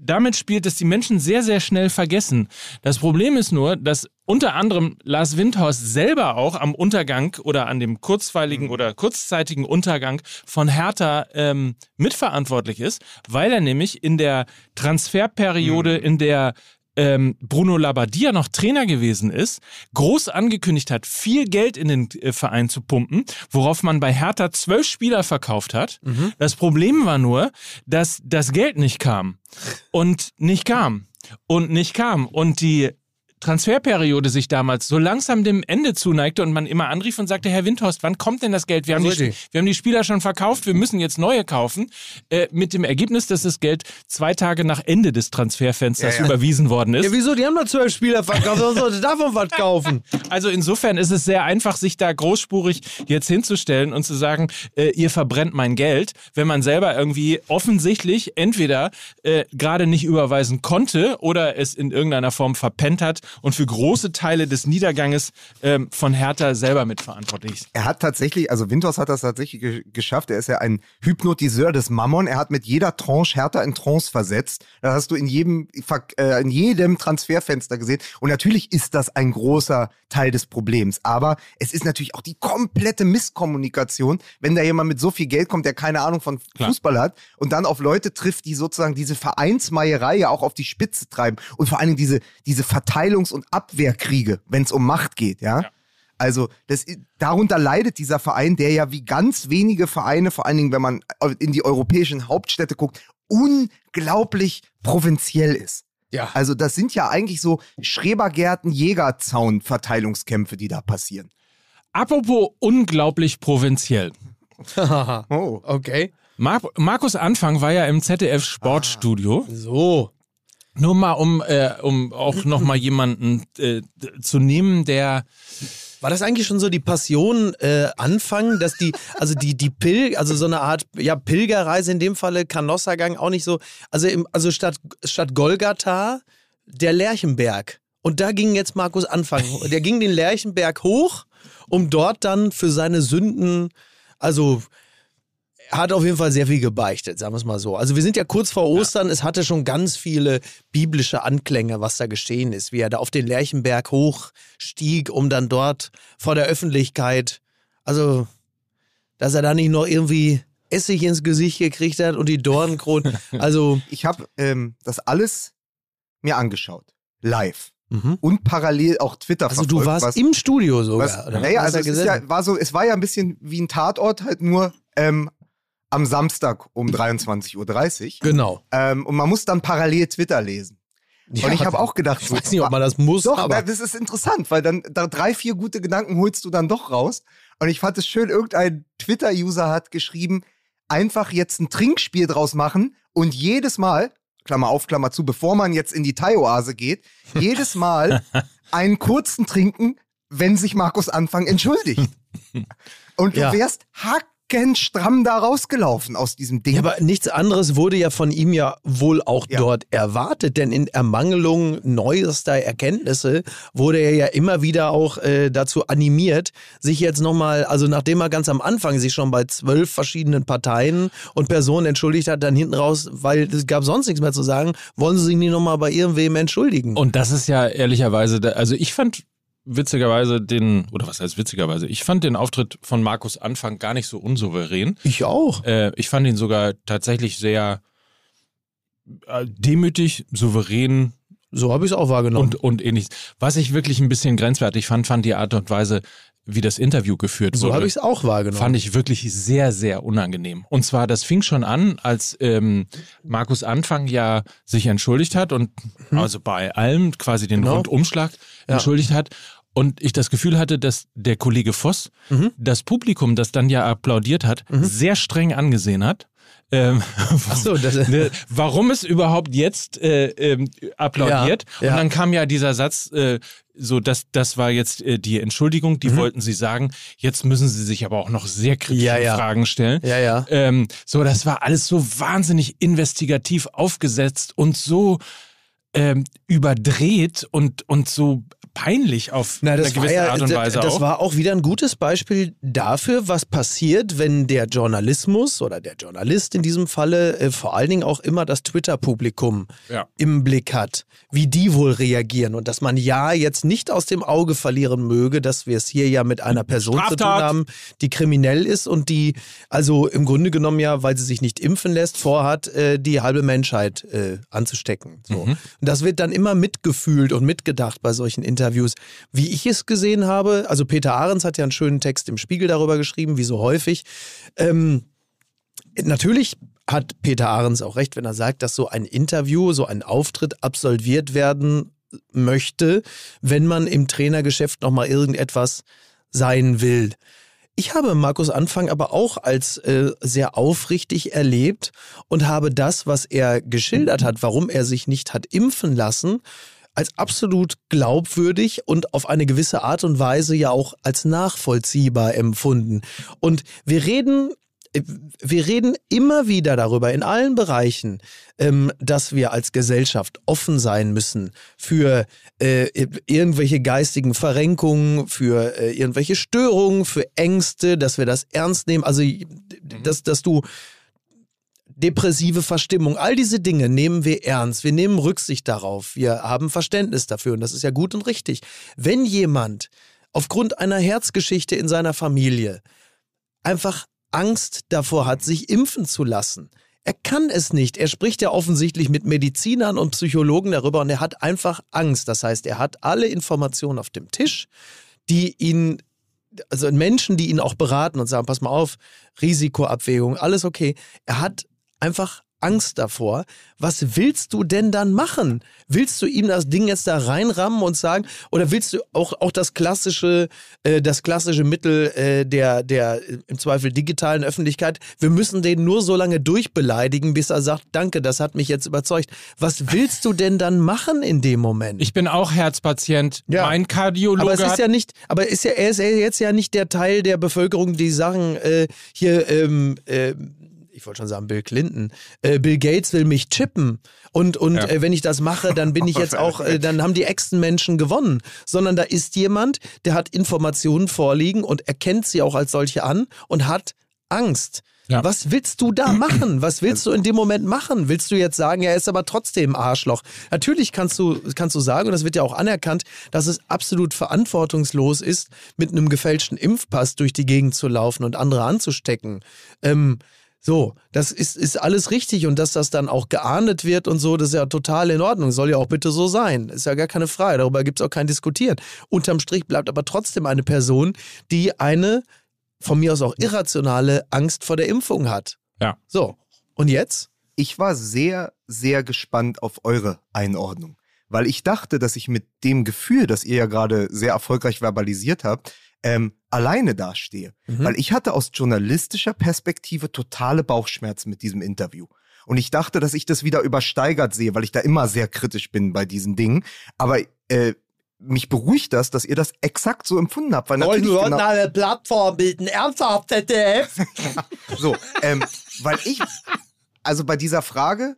damit spielt, dass die Menschen sehr, sehr schnell vergessen. Das Problem ist nur, dass unter anderem Lars Windhorst selber auch am Untergang oder an dem kurzweiligen oder kurzzeitigen Untergang von Hertha ähm, mitverantwortlich ist, weil er nämlich in der Transferperiode, in der ähm, Bruno Labbadia noch Trainer gewesen ist, groß angekündigt hat, viel Geld in den äh, Verein zu pumpen, worauf man bei Hertha zwölf Spieler verkauft hat. Das Problem war nur, dass das Geld nicht kam. Und nicht kam. Und nicht kam. Und die Transferperiode sich damals so langsam dem Ende zuneigte und man immer anrief und sagte, Herr Windhorst, wann kommt denn das Geld? Wir haben, die, wir haben die Spieler schon verkauft, wir müssen jetzt neue kaufen. Äh, mit dem Ergebnis, dass das Geld zwei Tage nach Ende des Transferfensters Ja, ja. überwiesen worden ist. Ja, wieso? Die haben doch zwölf Spieler verkauft, warum sollte davon was kaufen? Also insofern ist es sehr einfach, sich da großspurig jetzt hinzustellen und zu sagen, äh, ihr verbrennt mein Geld, wenn man selber irgendwie offensichtlich entweder äh, gerade nicht überweisen konnte oder es in irgendeiner Form verpennt hat und für große Teile des Niederganges ähm, von Hertha selber mitverantwortlich ist. Er hat tatsächlich, also Winters hat das tatsächlich ge geschafft. Er ist ja ein Hypnotiseur des Mammon. Er hat mit jeder Tranche Hertha in Trance versetzt. Das hast du in jedem, äh, in jedem Transferfenster gesehen. Und natürlich ist das ein großer Teil des Problems. Aber es ist natürlich auch die komplette Misskommunikation, wenn da jemand mit so viel Geld kommt, der keine Ahnung von Klar. Fußball hat und dann auf Leute trifft, die sozusagen diese Vereinsmeierei ja auch auf die Spitze treiben und vor allen Dingen diese, diese Verteilungs- und Abwehrkriege, wenn es um Macht geht, ja. Also das, darunter leidet dieser Verein, der ja wie ganz wenige Vereine, vor allen Dingen, wenn man in die europäischen Hauptstädte guckt, unglaublich provinziell ist. Ja. Also das sind ja eigentlich so Schrebergärten, Jägerzaun, Verteilungskämpfe, die da passieren. Apropos unglaublich provinziell. Oh. okay. Mar Markus Anfang war ja im ZDF Sportstudio. So. Nur mal, um, äh, um auch nochmal jemanden äh, zu nehmen, der War das eigentlich schon so die Passion äh, Anfang, dass die, also die, die Pil, also so eine Art ja, Pilgerreise in dem Falle, Kanossergang auch nicht so, also, im, also statt, statt Golgatha der Lerchenberg. Und da ging jetzt Markus Anfang. Der ging den Lerchenberg hoch, um dort dann für seine Sünden, also hat auf jeden Fall sehr viel gebeichtet, sagen wir es mal so. Also wir sind ja kurz vor Ostern, es hatte schon ganz viele biblische Anklänge, was da geschehen ist, wie er da auf den Lerchenberg hochstieg, um dann dort vor der Öffentlichkeit, also dass er da nicht noch irgendwie Essig ins Gesicht gekriegt hat und die Dornenkronen, also Ich habe ähm, das alles mir angeschaut. Live. und parallel auch Twitter Also verfolgt. du warst was, im Studio sogar. was, naja, also es, ja, war so, es war ja ein bisschen wie ein Tatort, halt nur ähm, am Samstag um 23.30 Uhr. genau. Ähm, und man muss dann parallel Twitter lesen. Ja, und ich habe auch gedacht, Ich so, weiß nicht, ob man das muss, Doch, aber das ist interessant, weil dann da drei, vier gute Gedanken holst du dann doch raus. Und ich fand es schön, irgendein Twitter-User hat geschrieben, einfach jetzt ein Trinkspiel draus machen und jedes Mal, Klammer auf, Klammer zu, bevor man jetzt in die Thai-Oase geht, jedes Mal einen kurzen trinken, wenn sich Markus Anfang entschuldigt. Und du Ja. wärst hackenstramm da rausgelaufen aus diesem Ding. Ja, aber nichts anderes wurde ja von ihm ja wohl auch Ja. dort erwartet, denn in Ermangelung neuester Erkenntnisse wurde er ja immer wieder auch äh, dazu animiert, sich jetzt nochmal, also nachdem er ganz am Anfang sich schon bei zwölf verschiedenen Parteien und Personen entschuldigt hat, dann hinten raus, weil es gab sonst nichts mehr zu sagen, wollen sie sich nicht nochmal bei irgendwem entschuldigen. Und das ist ja ehrlicherweise, da- also ich fand witzigerweise den, oder was heißt witzigerweise, ich fand den Auftritt von Markus Anfang gar nicht so unsouverän. ich auch. Äh, ich fand ihn sogar tatsächlich sehr äh, demütig, souverän So habe ich es auch wahrgenommen. und, und ähnlich. Was ich wirklich ein bisschen grenzwertig fand, fand die Art und Weise, wie das Interview geführt so wurde. habe ich es auch wahrgenommen. Fand ich wirklich sehr, sehr unangenehm. Und zwar, das fing schon an, als ähm, Markus Anfang ja sich entschuldigt hat und also bei allem quasi den. Genau. Rundumschlag Ja. entschuldigt hat. Und ich das Gefühl hatte, dass der Kollege Voss Mhm. das Publikum, das dann ja applaudiert hat, sehr streng angesehen hat. Ähm, so, das, ne, warum es überhaupt jetzt äh, ähm, applaudiert. Ja, ja. Und dann kam ja dieser Satz, äh, so das, das war jetzt äh, die Entschuldigung, Mhm. die wollten sie sagen. Jetzt müssen sie sich aber auch noch sehr kritische Ja, ja. Fragen stellen. ja, ja. Ähm, so, das war alles so wahnsinnig investigativ aufgesetzt und so ähm, überdreht und, und so peinlich auf Na, das eine gewisse ja, Art und Weise das auch. war auch wieder ein gutes Beispiel dafür, was passiert, wenn der Journalismus oder der Journalist in diesem Falle äh, vor allen Dingen auch immer das Twitter-Publikum Ja. im Blick hat, wie die wohl reagieren und dass man ja jetzt nicht aus dem Auge verlieren möge, dass wir es hier ja mit einer Person zu tun Straftat. haben, die kriminell ist und die also im Grunde genommen ja, weil sie sich nicht impfen lässt, vorhat, äh, die halbe Menschheit äh, anzustecken. So. Und das wird dann immer mitgefühlt und mitgedacht bei solchen Interviews. Wie ich es gesehen habe, also Peter Ahrens hat ja einen schönen Text im Spiegel darüber geschrieben, wie so häufig. Ähm, natürlich hat Peter Ahrens auch recht, wenn er sagt, dass so ein Interview, so ein Auftritt absolviert werden möchte, wenn man im Trainergeschäft nochmal irgendetwas sein will. Ich habe Markus Anfang aber auch als äh, sehr aufrichtig erlebt und habe das, was er geschildert hat, warum er sich nicht hat impfen lassen, als absolut glaubwürdig und auf eine gewisse Art und Weise ja auch als nachvollziehbar empfunden. Und wir reden äh, wir reden immer wieder darüber in allen Bereichen, ähm, dass wir als Gesellschaft offen sein müssen für äh, irgendwelche geistigen Verrenkungen, für äh, irgendwelche Störungen, für Ängste, dass wir das ernst nehmen. Also, dass, dass du depressive Verstimmung, all diese Dinge nehmen wir ernst. Wir nehmen Rücksicht darauf. Wir haben Verständnis dafür und das ist ja gut und richtig. Wenn jemand aufgrund einer Herzgeschichte in seiner Familie einfach Angst davor hat, sich impfen zu lassen. Er kann es nicht. Er spricht ja offensichtlich mit Medizinern und Psychologen darüber und er hat einfach Angst. Das heißt, er hat alle Informationen auf dem Tisch, die ihn, also Menschen, die ihn auch beraten und sagen, pass mal auf, Risikoabwägung, alles okay. Er hat einfach Angst davor. Was willst du denn dann machen? Willst du ihm das Ding jetzt da reinrammen und sagen, oder willst du auch, auch das klassische, äh, das klassische Mittel äh, der, der im Zweifel digitalen Öffentlichkeit, wir müssen den nur so lange durchbeleidigen, bis er sagt, danke, das hat mich jetzt überzeugt. Was willst du denn dann machen in dem Moment? Ich bin auch Herzpatient. Ja. Mein Kardiologe aber es ist ja nicht, aber ist ja, er ist jetzt ja nicht der Teil der Bevölkerung, die sagen, äh, hier, ähm, äh, ich wollte schon sagen, Bill Clinton, äh, Bill Gates will mich chippen. Und, und Ja. äh, wenn ich das mache, dann bin ich jetzt auch, äh, dann haben die Echsenmenschen gewonnen. Sondern da ist jemand, der hat Informationen vorliegen und erkennt sie auch als solche an und hat Angst. Ja. Was willst du da machen? Was willst du in dem Moment machen? Willst du jetzt sagen, er ist aber trotzdem Arschloch? Natürlich kannst du, kannst du sagen, und das wird ja auch anerkannt, dass es absolut verantwortungslos ist, mit einem gefälschten Impfpass durch die Gegend zu laufen und andere anzustecken. Ähm, So, das ist, ist alles richtig und dass das dann auch geahndet wird und so, das ist ja total in Ordnung. Soll ja auch bitte so sein. Ist ja gar keine Frage. Darüber gibt es auch kein Diskutieren. Unterm Strich bleibt aber trotzdem eine Person, die eine von mir aus auch irrationale Angst vor der Impfung hat. Ja. So, und jetzt? Ich war sehr, sehr gespannt auf eure Einordnung, weil ich dachte, dass ich mit dem Gefühl, das ihr ja gerade sehr erfolgreich verbalisiert habt, ähm, alleine dastehe. Mhm. Weil ich hatte aus journalistischer Perspektive totale Bauchschmerzen mit diesem Interview. Und ich dachte, dass ich das wieder übersteigert sehe, weil ich da immer sehr kritisch bin bei diesen Dingen. Aber äh, mich beruhigt das, dass ihr das exakt so empfunden habt. Weil natürlich genau, eine Plattform bilden. Ernsthaft, ZDF? so, ähm, weil ich, also bei dieser Frage,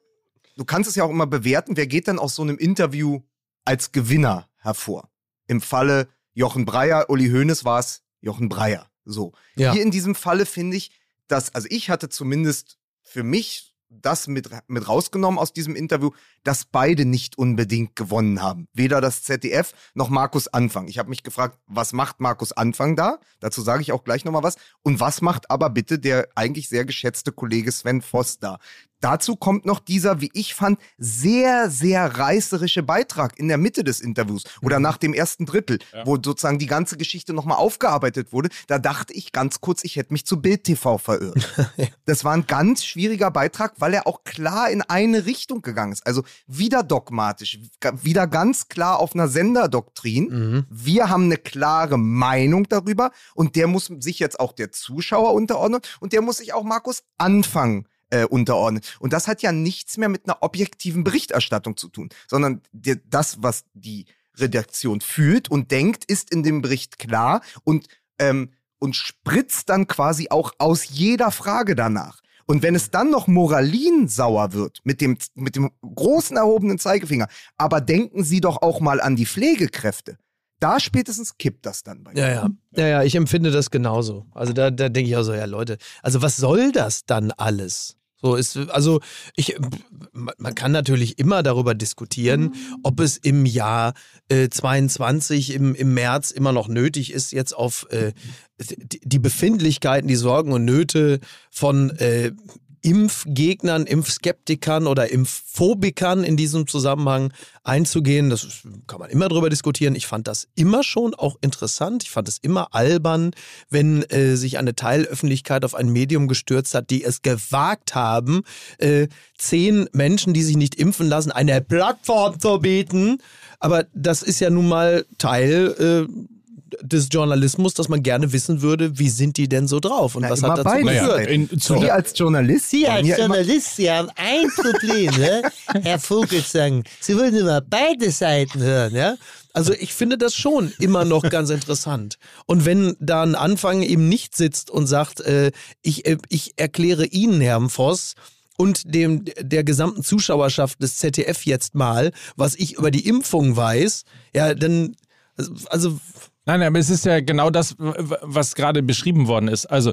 du kannst es ja auch immer bewerten, wer geht dann aus so einem Interview als Gewinner hervor? Im Falle Jochen Breyer, Uli Hoeneß war es Jochen Breyer. So. Ja. Hier in diesem Falle finde ich, dass, also ich hatte zumindest für mich das mit, mit rausgenommen aus diesem Interview, dass beide nicht unbedingt gewonnen haben. Weder das ZDF noch Markus Anfang. Ich habe mich gefragt, was macht Markus Anfang da? Dazu sage ich auch gleich nochmal was. Und was macht aber bitte der eigentlich sehr geschätzte Kollege Sven Voss da? Dazu kommt noch dieser, wie ich fand, sehr, sehr reißerische Beitrag in der Mitte des Interviews oder nach dem ersten Drittel, wo sozusagen die ganze Geschichte nochmal aufgearbeitet wurde. Da dachte ich ganz kurz, ich hätte mich zu Bild TV verirrt. Das war ein ganz schwieriger Beitrag, weil er auch klar in eine Richtung gegangen ist. Also wieder dogmatisch, wieder ganz klar auf einer Senderdoktrin. Mhm. Wir haben eine klare Meinung darüber und der muss sich jetzt auch der Zuschauer unterordnen und der muss sich auch Markus Anfang äh, unterordnen. Und das hat ja nichts mehr mit einer objektiven Berichterstattung zu tun, sondern der, das, was die Redaktion fühlt und denkt, ist in dem Bericht klar und, ähm, und spritzt dann quasi auch aus jeder Frage danach. Und wenn es dann noch moralinsauer wird mit dem, mit dem großen erhobenen Zeigefinger, aber denken Sie doch auch mal an die Pflegekräfte. Da spätestens kippt das dann bei Ja, ja. Ja, ja, ich empfinde das genauso. Also da, da denke ich auch so, ja Leute, also was soll das dann alles? So ist, also ich, man kann natürlich immer darüber diskutieren, ob es im Jahr äh, 22, im, im März immer noch nötig ist, jetzt auf äh, die die Befindlichkeiten, die Sorgen und Nöte von äh, Impfgegnern, Impfskeptikern oder Impfphobikern in diesem Zusammenhang einzugehen. Das kann man immer drüber diskutieren. Ich fand das immer schon auch interessant. Ich fand es immer albern, wenn äh, sich eine Teilöffentlichkeit auf ein Medium gestürzt hat, die es gewagt haben, äh, zehn Menschen, die sich nicht impfen lassen, eine Plattform zu bieten. Aber das ist ja nun mal Teil äh, des Journalismus, dass man gerne wissen würde, wie sind die denn so drauf und Na, was hat dazu beide geführt. Naja, Sie als Journalist. Sie als ja Journalist, Sie haben ein Problem, ne? Herr Vogelsang. Sie wollen immer beide Seiten hören, ja? Also ich finde das schon immer noch ganz interessant. Und wenn da ein Anfang eben nicht sitzt und sagt, äh, ich, äh, ich erkläre Ihnen, Herrn Voss, und dem der gesamten Zuschauerschaft des ZDF jetzt mal, was ich über die Impfung weiß, ja, dann also Nein, aber es ist ja genau das, was gerade beschrieben worden ist. Also,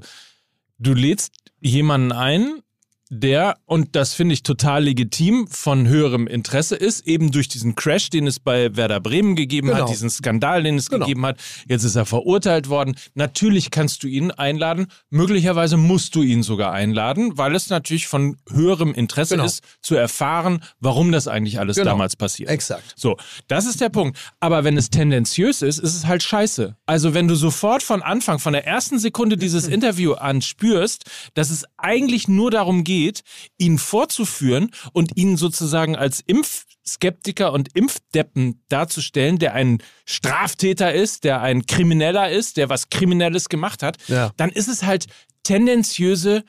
du lädst jemanden ein, der, und das finde ich total legitim, von höherem Interesse ist, eben durch diesen Crash, den es bei Werder Bremen gegeben Genau. hat, diesen Skandal, den es Genau. gegeben hat. Jetzt ist er verurteilt worden. Natürlich kannst du ihn einladen. Möglicherweise musst du ihn sogar einladen, weil es natürlich von höherem Interesse Genau. ist, zu erfahren, warum das eigentlich alles Genau. damals passiert. exakt. So, das ist der Punkt. Aber wenn es tendenziös ist, ist es halt scheiße. Also wenn du sofort von Anfang, von der ersten Sekunde dieses Interview an spürst, dass es eigentlich nur darum geht, ihn vorzuführen und ihn sozusagen als Impfskeptiker und Impfdeppen darzustellen, der ein Straftäter ist, der ein Krimineller ist, der was Kriminelles gemacht hat, Ja. dann ist es halt tendenziöse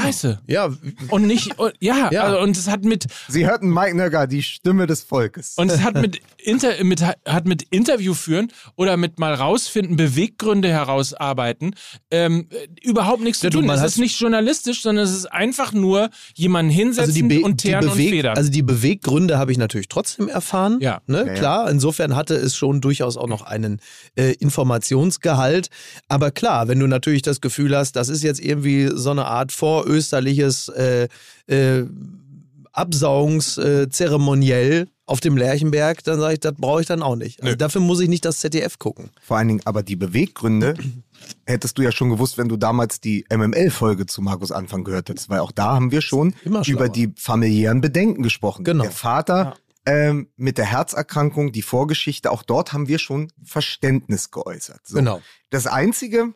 Scheiße. Ja, Und nicht, und, ja, Ja. Also, und es hat mit, Sie hörten Mike Nögger, die Stimme des Volkes. und es hat mit, Inter, mit, hat mit Interview führen oder mit mal rausfinden, Beweggründe herausarbeiten, ähm, äh, überhaupt nichts Ja, zu tun. Es ist nicht journalistisch, sondern es ist einfach nur jemanden hinsetzen Be- und teeren und Beweg- federn. also die Beweggründe habe ich natürlich trotzdem erfahren. Ja. Ne? Ja, ja. Klar, insofern hatte es schon durchaus auch noch einen äh, Informationsgehalt. Aber klar, wenn du natürlich das Gefühl hast, das ist jetzt irgendwie so eine Art vorösterliches äh, äh, Absaugungszeremoniell auf dem Lerchenberg, dann sage ich, das brauche ich dann auch nicht. Also dafür muss ich nicht das ZDF gucken. Vor allen Dingen aber die Beweggründe hättest du ja schon gewusst, wenn du damals die MML-Folge zu Markus Anfang gehört hättest, weil auch da haben wir schon über die familiären Bedenken gesprochen. Genau. Der Vater ähm, mit der Herzerkrankung, die Vorgeschichte, auch dort haben wir schon Verständnis geäußert. So. Genau. Das Einzige,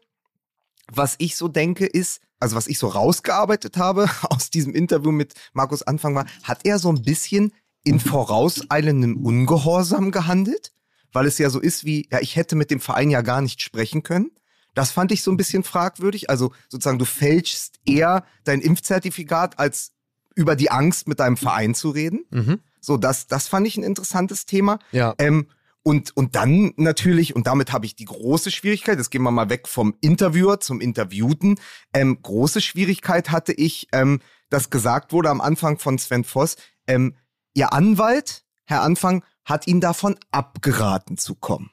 was ich so denke, ist, also was ich so rausgearbeitet habe aus diesem Interview mit Markus Anfang war, hat er so ein bisschen in vorauseilendem Ungehorsam gehandelt? Weil es ja so ist wie, ja, ich hätte mit dem Verein ja gar nicht sprechen können. Das fand ich so ein bisschen fragwürdig. Also sozusagen, du fälschst eher dein Impfzertifikat, als über die Angst mit deinem Verein zu reden. Mhm. So, das, das fand ich ein interessantes Thema. Ja. Ähm, und, und dann natürlich, und damit habe ich die große Schwierigkeit, jetzt gehen wir mal weg vom Interviewer zum Interviewten. Ähm, große Schwierigkeit hatte ich, ähm, dass gesagt wurde am Anfang von Sven Voss, ähm, Ihr Anwalt, Herr Anfang, hat ihn davon abgeraten zu kommen.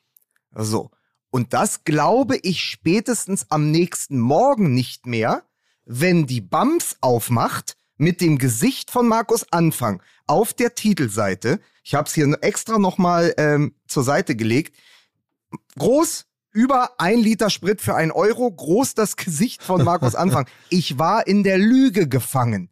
So. Und das glaube ich spätestens am nächsten Morgen nicht mehr, wenn die Bams aufmacht mit dem Gesicht von Markus Anfang auf der Titelseite. Ich habe es hier extra nochmal ähm, zur Seite gelegt. Groß, über ein Liter Sprit für ein Euro, groß das Gesicht von Markus Anfang. Ich war in der Lüge gefangen.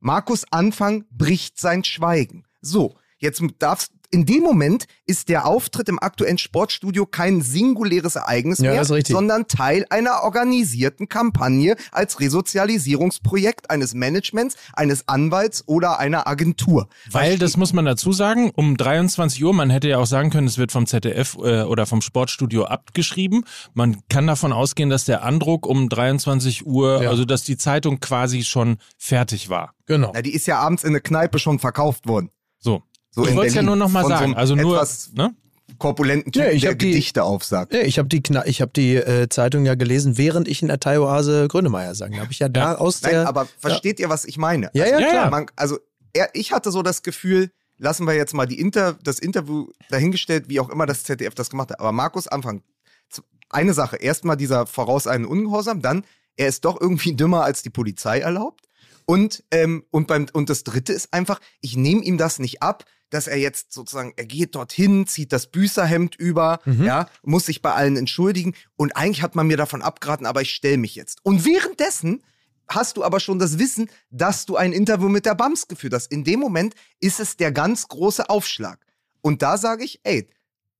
Markus Anfang bricht sein Schweigen. So, jetzt darfst in dem Moment ist der Auftritt im aktuellen Sportstudio kein singuläres Ereignis Ja, mehr, sondern Teil einer organisierten Kampagne als Resozialisierungsprojekt eines Managements, eines Anwalts oder einer Agentur. Weil, das muss man dazu sagen, um 23 Uhr, man hätte ja auch sagen können, es wird vom ZDF äh, oder vom Sportstudio abgeschrieben. Man kann davon ausgehen, dass der Andruck um 23 Uhr, Ja. also dass die Zeitung quasi schon fertig war. Genau. Na, die ist ja abends in eine Kneipe schon verkauft worden. So. So ich wollte es ja nur nochmal so sagen. einem also nur, etwas ne? korpulenten Typen, Ja, ich der die- Gedichte aufsagt. Ja, ich habe die, Kna- ich hab die äh, Zeitung ja gelesen, während ich in der Thai-Oase Grönemeyer sang. Da habe ich ja da aus Nein, der. aber versteht ihr, was ich meine? Ja, ja, Ja, klar. ja. Man, also er, ich hatte so das Gefühl, lassen wir jetzt mal die Inter, das Interview dahingestellt, wie auch immer das ZDF das gemacht hat. Aber Markus Anfang, eine Sache, erstmal dieser vorauseilende Ungehorsam, dann, er ist doch irgendwie dümmer als die Polizei erlaubt. Und, ähm, und, beim, und das dritte ist einfach, ich nehme ihm das nicht ab, dass er jetzt sozusagen, er geht dorthin, zieht das Büßerhemd über, ja, muss sich bei allen entschuldigen. Und eigentlich hat man mir davon abgeraten, aber ich stelle mich jetzt. Und währenddessen hast du aber schon das Wissen, dass du ein Interview mit der BAMS geführt hast. In dem Moment ist es der ganz große Aufschlag. Und da sage ich, ey,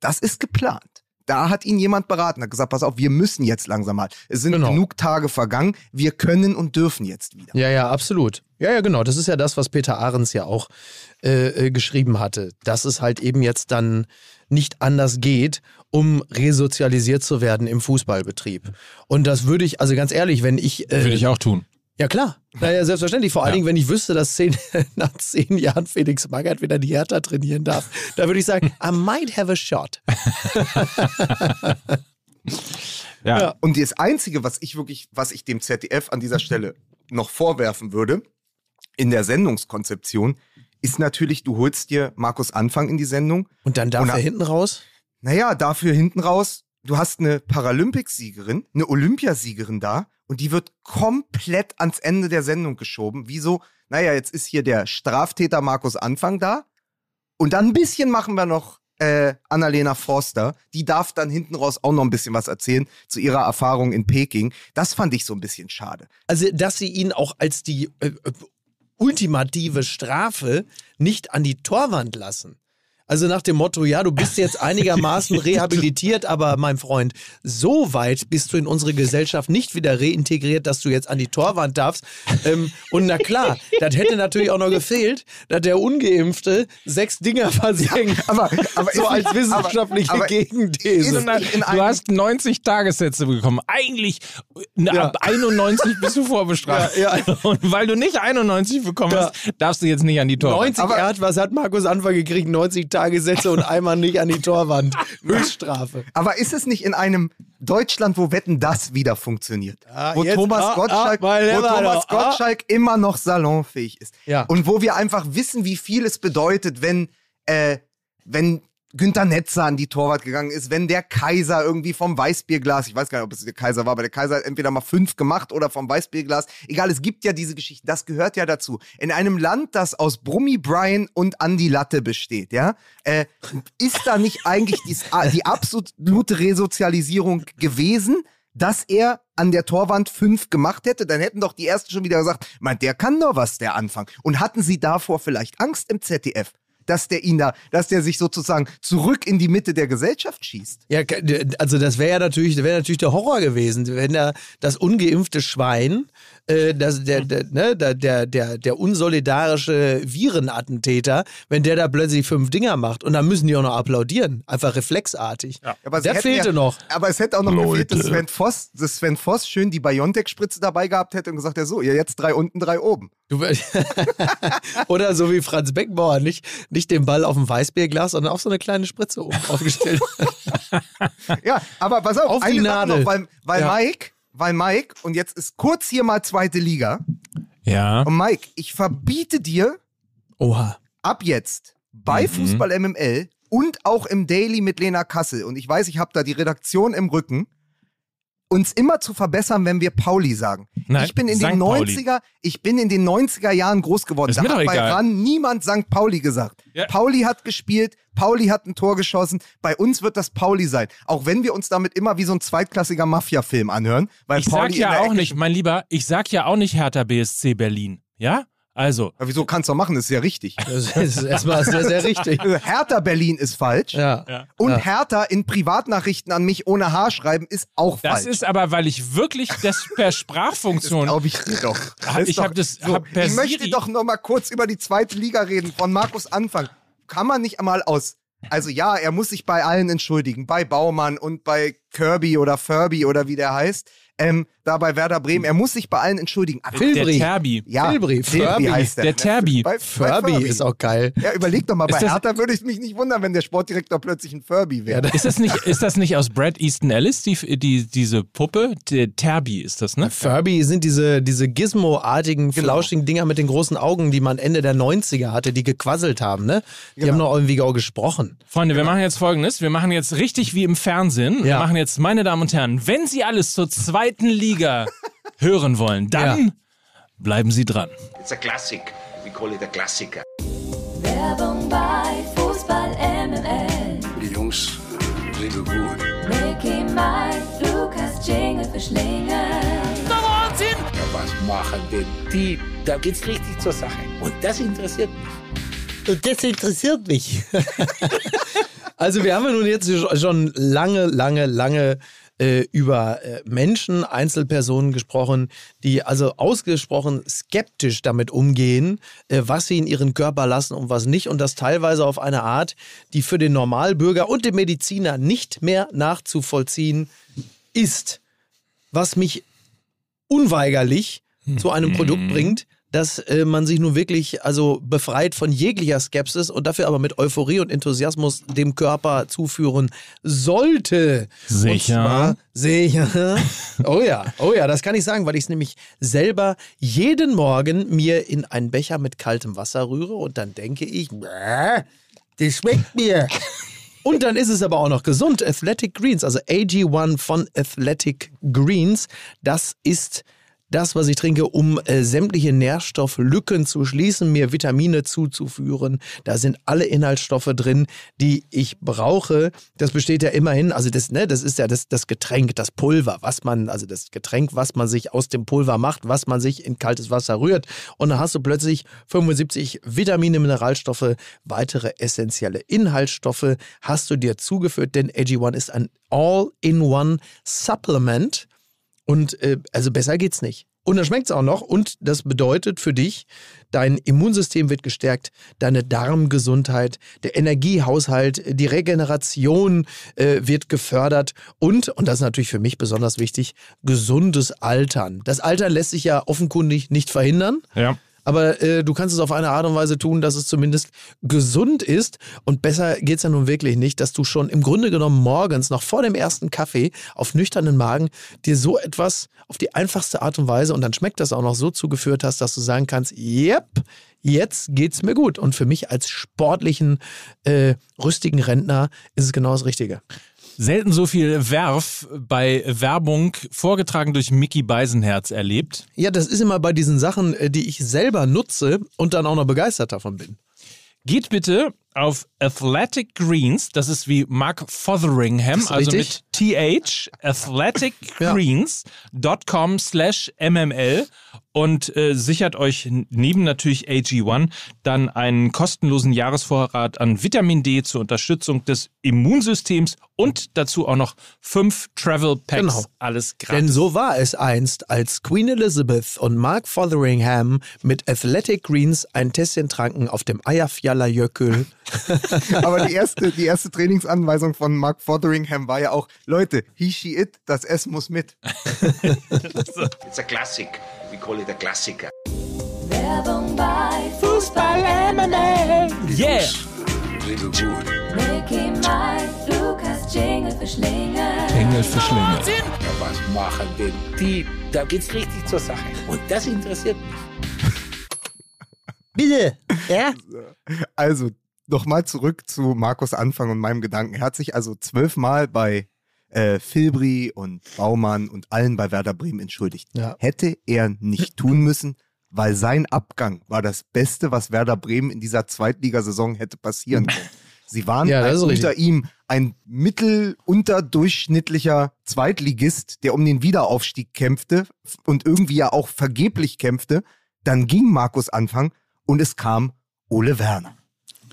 das ist geplant. Da hat ihn jemand beraten, hat gesagt, pass auf, wir müssen jetzt langsam mal. Es sind Genau. genug Tage vergangen, wir können und dürfen jetzt wieder. Ja, ja, absolut. Ja, ja, genau. Das ist ja das, was Peter Ahrens ja auch äh, äh, geschrieben hatte. Dass es halt eben jetzt dann nicht anders geht, um resozialisiert zu werden im Fußballbetrieb. Und das würde ich, also ganz ehrlich, wenn ich. Äh, Würde ich auch tun. Ja, klar. Naja, selbstverständlich. Vor allen Ja. Dingen, wenn ich wüsste, dass zehn, nach zehn Jahren Felix Magath wieder die Hertha trainieren darf, da würde ich sagen, I might have a shot. Ja. Ja. Und das Einzige, was ich wirklich, was ich dem ZDF an dieser Stelle noch vorwerfen würde, in der Sendungskonzeption, ist natürlich, du holst dir Markus Anfang in die Sendung. Und dann darf Und er na- hinten raus. Naja, dafür hinten raus, du hast eine Paralympicsiegerin, eine Olympiasiegerin da und die wird komplett ans Ende der Sendung geschoben. Wieso? Naja, jetzt ist hier der Straftäter Markus Anfang da und dann ein bisschen machen wir noch äh, Annalena Forster. Die darf dann hinten raus auch noch ein bisschen was erzählen zu ihrer Erfahrung in Peking. Das fand ich so ein bisschen schade. Also, dass sie ihn auch als die äh, ultimative Strafe nicht an die Torwand lassen. Also nach dem Motto, ja, du bist jetzt einigermaßen rehabilitiert, aber mein Freund, so weit bist du in unsere Gesellschaft nicht wieder reintegriert, dass du jetzt an die Torwand darfst. Ähm, und na klar, das hätte natürlich auch noch gefehlt, dass der Ungeimpfte sechs Dinger versenkt. aber- aber so als wissenschaftliche aber- aber Gegenthese. nicht in Du hast 90 Tagessätze bekommen. Eigentlich ne, Ja. ab 91 bist du vorbestraft. Ja, ja. Und weil du nicht 91 bekommen Ja. hast, darfst du jetzt nicht an die Tore. 90 Aber- er hat, was hat Markus Anfang gekriegt? 90 Tagessätze und einmal nicht an die Torwand. Höchststrafe. Aber ist es nicht in einem Deutschland, wo Wetten das wieder funktioniert? Ah, wo jetzt- Thomas ah, Gottschalk, ah, wo Thomas ah. Gottschalk immer noch salonfähig ist. Ja. Und wo wir einfach wissen, wie viel es bedeutet, wenn, äh, wenn Günther Netzer an die Torwart gegangen ist, wenn der Kaiser irgendwie vom Weißbierglas, ich weiß gar nicht, ob es der Kaiser war, aber der Kaiser hat entweder mal fünf gemacht oder vom Weißbierglas. Egal, es gibt ja diese Geschichten, das gehört ja dazu. In einem Land, das aus Brummi Brian und Andy Latte besteht, ja, äh, ist da nicht eigentlich dies, die absolute Resozialisierung gewesen, dass er an der Torwand fünf gemacht hätte, dann hätten doch die Ersten schon wieder gesagt, man, der kann doch was, der Anfang. Und hatten sie davor vielleicht Angst im ZDF? Dass der ihn da, dass der sich sozusagen zurück in die Mitte der Gesellschaft schießt. Ja, also das wäre ja natürlich, wäre natürlich der Horror gewesen, wenn er das ungeimpfte Schwein, äh, das, der, der, ne, der, der, der unsolidarische Virenattentäter, wenn der da plötzlich fünf Dinger macht und dann müssen die auch noch applaudieren, einfach reflexartig. Ja. Aber der fehlte ja, noch. Aber es hätte auch noch Leute. gefehlt, dass Sven Voss, dass Sven Voss schön die Biontech-Spritze dabei gehabt hätte und gesagt, ja so, ihr jetzt drei unten, drei oben. Oder so wie Franz Beckenbauer, nicht, nicht den Ball auf dem Weißbierglas, sondern auf so eine kleine Spritze oben aufgestellt. ja, aber pass auf, auf eine die Nadel. Noch, weil, weil ja. Mike, weil Mike, und jetzt ist kurz hier mal zweite Liga. Ja. Und Mike, ich verbiete dir Oha. ab jetzt bei mhm. Fußball MML und auch im Daily mit Lena Kassel, und ich weiß, ich habe da die Redaktion im Rücken, uns immer zu verbessern, wenn wir Pauli sagen. Nein, ich bin in den 90er, ich bin in den 90er Jahren groß geworden. Ist da hat bei RAN niemand St. Pauli gesagt. Ja. Pauli hat gespielt, Pauli hat ein Tor geschossen. Bei uns wird das Pauli sein. Auch wenn wir uns damit immer wie so ein zweitklassiger Mafia-Film anhören. Weil ich Pauli sag ja auch nicht, mein Lieber, ich sag ja auch nicht Hertha BSC Berlin. Ja? Also. Aber wieso kannst du machen? Das ist ja richtig. Das ist erstmal sehr, sehr richtig. Hertha Berlin ist falsch. Ja. ja. Und ja. Hertha in Privatnachrichten an mich ohne Haar schreiben ist auch das falsch. Das ist aber, weil ich wirklich das per Sprachfunktion. glaube ich dir doch. Das ich habe das. So, hab per ich möchte doch noch mal kurz über die zweite Liga reden von Markus Anfang. Kann man nicht einmal aus also ja, er muss sich bei allen entschuldigen, bei Baumann und bei Kirby oder Furby oder wie der heißt ähm, da bei Werder Bremen. Er muss sich bei allen entschuldigen. Aber Der Terbi. Ja, Filbri. Heißt der. Der Terbi. Bei, Furby, Furby ist auch geil. Ja, überleg doch mal, bei Hertha würde ich mich nicht wundern, wenn der Sportdirektor plötzlich ein Furby wäre. Ja, ist, das nicht, ist das nicht aus Brad Easton Ellis, die, die, diese Puppe? Der Terbi ist das, ne? Furby sind diese, diese Gizmo-artigen, genau. flauschigen Dinger mit den großen Augen, die man Ende der 90er hatte, die gequasselt haben, ne? Die genau. haben noch irgendwie auch gesprochen. Freunde, wir machen jetzt folgendes. Wir machen jetzt richtig wie im Fernsehen. Ja. Wir machen jetzt, meine Damen und Herren, wenn Sie alles zur zweiten Liga hören wollen, dann ja. bleiben Sie dran. It's a classic. We call it a Klassiker. Werbung bei Fußball MML. Die Jungs sind so gut. Mickey, Mike, Lukas, Jingle für Schlingel. Der Wahnsinn! Ja, was machen denn die? Da geht's richtig zur Sache. Und das interessiert mich. Und das interessiert mich. also wir haben ja nun jetzt schon lange, lange, lange äh, über äh, Menschen, Einzelpersonen gesprochen, die also ausgesprochen skeptisch damit umgehen, äh, was sie in ihren Körper lassen und was nicht. Und das teilweise auf eine Art, die für den Normalbürger und den Mediziner nicht mehr nachzuvollziehen ist. Was mich unweigerlich zu einem Produkt bringt, dass äh, man sich nun wirklich also befreit von jeglicher Skepsis und dafür aber mit Euphorie und Enthusiasmus dem Körper zuführen sollte. Sicher. Sicher. Oh ja, oh ja, das kann ich sagen, weil ich es nämlich selber jeden Morgen mir in einen Becher mit kaltem Wasser rühre und dann denke ich, das schmeckt mir. Und dann ist es aber auch noch gesund. Athletic Greens, also AG1 von Athletic Greens, das ist das, was ich trinke, um äh, sämtliche Nährstofflücken zu schließen, mir Vitamine zuzuführen. Da sind alle Inhaltsstoffe drin, die ich brauche. Das besteht ja immerhin, also das, ne, das ist ja das, das Getränk, das Pulver, was man, also das Getränk, was man sich aus dem Pulver macht, was man sich in kaltes Wasser rührt. Und dann hast du plötzlich 75 Vitamine, Mineralstoffe, weitere essentielle Inhaltsstoffe hast du dir zugeführt, denn AG1 ist ein All-in-One Supplement und äh, also besser geht's nicht. Und dann schmeckt es auch noch. Und das bedeutet für dich, dein Immunsystem wird gestärkt, deine Darmgesundheit, der Energiehaushalt, die Regeneration äh, wird gefördert und, und das ist natürlich für mich besonders wichtig, gesundes Altern. Das Altern lässt sich ja offenkundig nicht verhindern. Ja. Aber äh, du kannst es auf eine Art und Weise tun, dass es zumindest gesund ist. Und besser geht es ja nun wirklich nicht, dass du schon im Grunde genommen morgens, noch vor dem ersten Kaffee, auf nüchternen Magen, dir so etwas auf die einfachste Art und Weise und dann schmeckt das auch noch so zugeführt hast, dass du sagen kannst, yep, jetzt geht's mir gut. Und für mich als sportlichen, äh, rüstigen Rentner ist es genau das Richtige. Selten so viel Werf bei Werbung vorgetragen durch Mickey Beisenherz erlebt. Ja, das ist immer bei diesen Sachen, äh, die ich selber nutze und dann auch noch begeistert davon bin. Geht bitte auf Athletic Greens, das ist wie Mark Fotheringham, also richtig. mit TH, athleticgreens.com slash MML und äh, sichert euch neben natürlich AG1 dann einen kostenlosen Jahresvorrat an Vitamin D zur Unterstützung des Immunsystems und dazu auch noch fünf Travel Packs. Genau. Alles gratis. Denn so war es einst, als Queen Elizabeth und Mark Fotheringham mit Athletic Greens ein Tässchen tranken auf dem Eyjafjallajökull. Aber die erste, die erste Trainingsanweisung von Mark Fotheringham war ja auch, Leute, he, she, it, das S muss mit. It's a classic. We call it a Klassiker. Werbung bei Fußball MML. yeah! Little. Mickey, Mike, Lukas, Jingle für. Engel für Schlingel. Ja, was machen denn die? Da geht's richtig zur Sache. Und das interessiert mich. Bitte, ja? Also, nochmal zurück zu Markus Anfang und meinem Gedanken. Er hat sich also zwölfmal bei äh, Filbri und Baumann und allen bei Werder Bremen entschuldigt. Ja. Hätte er nicht tun müssen, weil sein Abgang war das Beste, was Werder Bremen in dieser Zweitligasaison hätte passieren können. Sie waren Ja, richtig. unter ihm ein mittel-unterdurchschnittlicher Zweitligist, der um den Wiederaufstieg kämpfte und irgendwie ja auch vergeblich kämpfte. Dann ging Markus Anfang und es kam Ole Werner.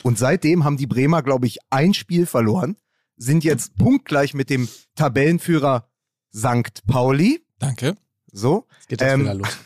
Und seitdem haben die Bremer, glaube ich, ein Spiel verloren, sind jetzt punktgleich mit dem Tabellenführer St. Pauli. Danke. So. Geht jetzt Ähm, wieder los.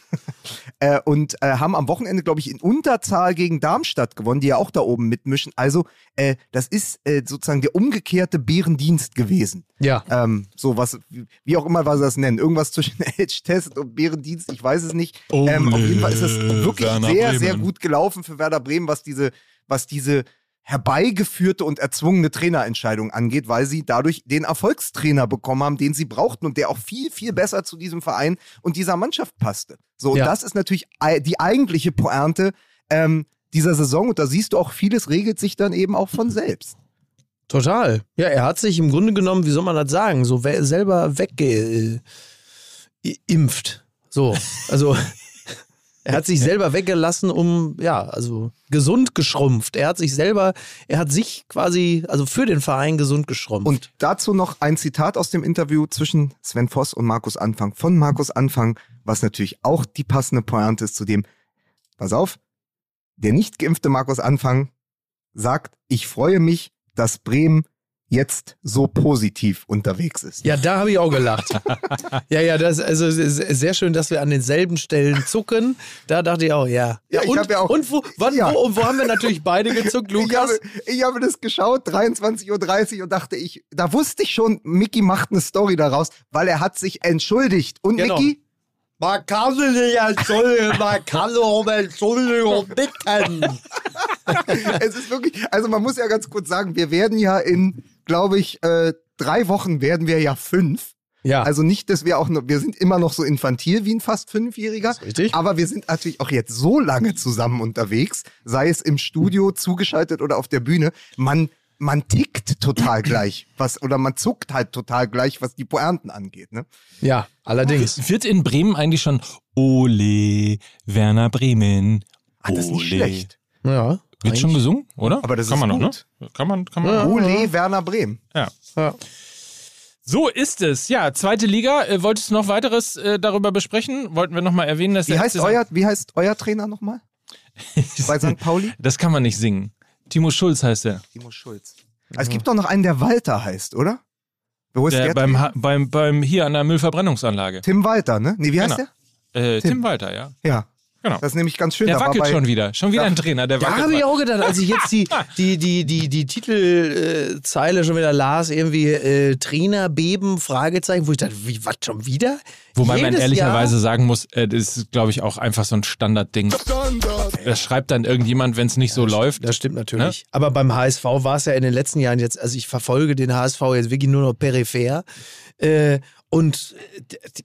Äh, und äh, haben am Wochenende, glaube ich, in Unterzahl gegen Darmstadt gewonnen, die ja auch da oben mitmischen. Also, äh, das ist äh, sozusagen der umgekehrte Bärendienst gewesen. Ja. Ähm, so was, wie auch immer was sie das nennen. Irgendwas zwischen Edge-Test und Bärendienst, ich weiß es nicht. Ähm, auf jeden Fall ist es wirklich Werner sehr, Bremen. sehr gut gelaufen für Werder Bremen, was diese, was diese herbeigeführte und erzwungene Trainerentscheidung angeht, weil sie dadurch den Erfolgstrainer bekommen haben, den sie brauchten und der auch viel, viel besser zu diesem Verein und dieser Mannschaft passte. So, und Ja. das ist natürlich die eigentliche Pointe ähm, dieser Saison und da siehst du auch, vieles regelt sich dann eben auch von selbst. Total. Ja, er hat sich im Grunde genommen, wie soll man das sagen, so selber weggeimpft. So, also er hat sich selber weggelassen, um, ja, also gesund geschrumpft. Er hat sich selber, er hat sich quasi, also für den Verein gesund geschrumpft. Und dazu noch ein Zitat aus dem Interview zwischen Sven Voss und Markus Anfang von Markus Anfang, was natürlich auch die passende Pointe ist zu dem, pass auf, der nicht geimpfte Markus Anfang sagt, ich freue mich, dass Bremen jetzt so positiv unterwegs ist. Ja, da habe ich auch gelacht. ja, ja, das also es ist sehr schön, dass wir an denselben Stellen zucken. Da dachte ich auch, ja. Ja, ich und, hab ja auch- und wo, wann, Ja. wo, und wo haben wir natürlich beide gezuckt, Ich Lukas? habe, ich habe das geschaut, 23.30 Uhr und dachte ich, da wusste ich schon, Mickey macht eine Story daraus, weil er hat sich entschuldigt. Und Genau. Mickey, Man kann sich nicht entschuldigen, man kann um Entschuldigung bitten. es ist wirklich, also man muss ja ganz kurz sagen, wir werden ja in, glaube ich, äh, drei Wochen werden wir ja fünf. ja. Also nicht, dass wir auch noch, wir sind immer noch so infantil wie ein fast Fünfjähriger. richtig. Aber wir sind natürlich auch jetzt so lange zusammen unterwegs, sei es im Studio zugeschaltet oder auf der Bühne. Man, man tickt total gleich, was, oder man zuckt halt total gleich, was die Pointen angeht, ne? ja, allerdings. Wird in Bremen eigentlich schon Ole Werner Bremen? Ah, das ist nicht schlecht. Ja. Wird schon gesungen, oder? Aber das kann ist man noch, gut. ne? Kann man, kann man. Ja. noch. Ole Werner Bremen. Ja. Ja. So ist es. Ja, zweite Liga. Äh, wolltest du noch weiteres äh, darüber besprechen? Wollten wir noch mal erwähnen, dass Wie der heißt euer, wie heißt euer Trainer nochmal? Bei St. Pauli? Das kann man nicht singen. Timo Schulz heißt er. Timo Schulz. Es gibt doch noch einen, der Walter heißt, oder? Wo ist der? Der beim, beim, beim hier an der Müllverbrennungsanlage. Tim Walter, ne? Nee, wie heißt Genau. der? Äh, Tim. Tim. Walter, ja. Ja. Genau. Das ist nämlich ganz schön. Der Da wackelt bei- schon wieder. Schon wieder Ja. ein Trainer, der Da wackelt. habe ich auch gedacht, als ich jetzt die, die, die, die, die Titelzeile schon wieder las, irgendwie äh, Trainer beben, Fragezeichen, wo ich dachte, wie, was schon wieder? Wobei man Jedes ehrlicherweise Jahr? sagen muss, äh, das ist, glaube ich, auch einfach so ein Standardding. Das schreibt dann irgendjemand, wenn es nicht so läuft. Das stimmt natürlich. Aber beim HSV war es ja in den letzten Jahren jetzt, also ich verfolge den HSV jetzt wirklich nur noch peripher. Äh, und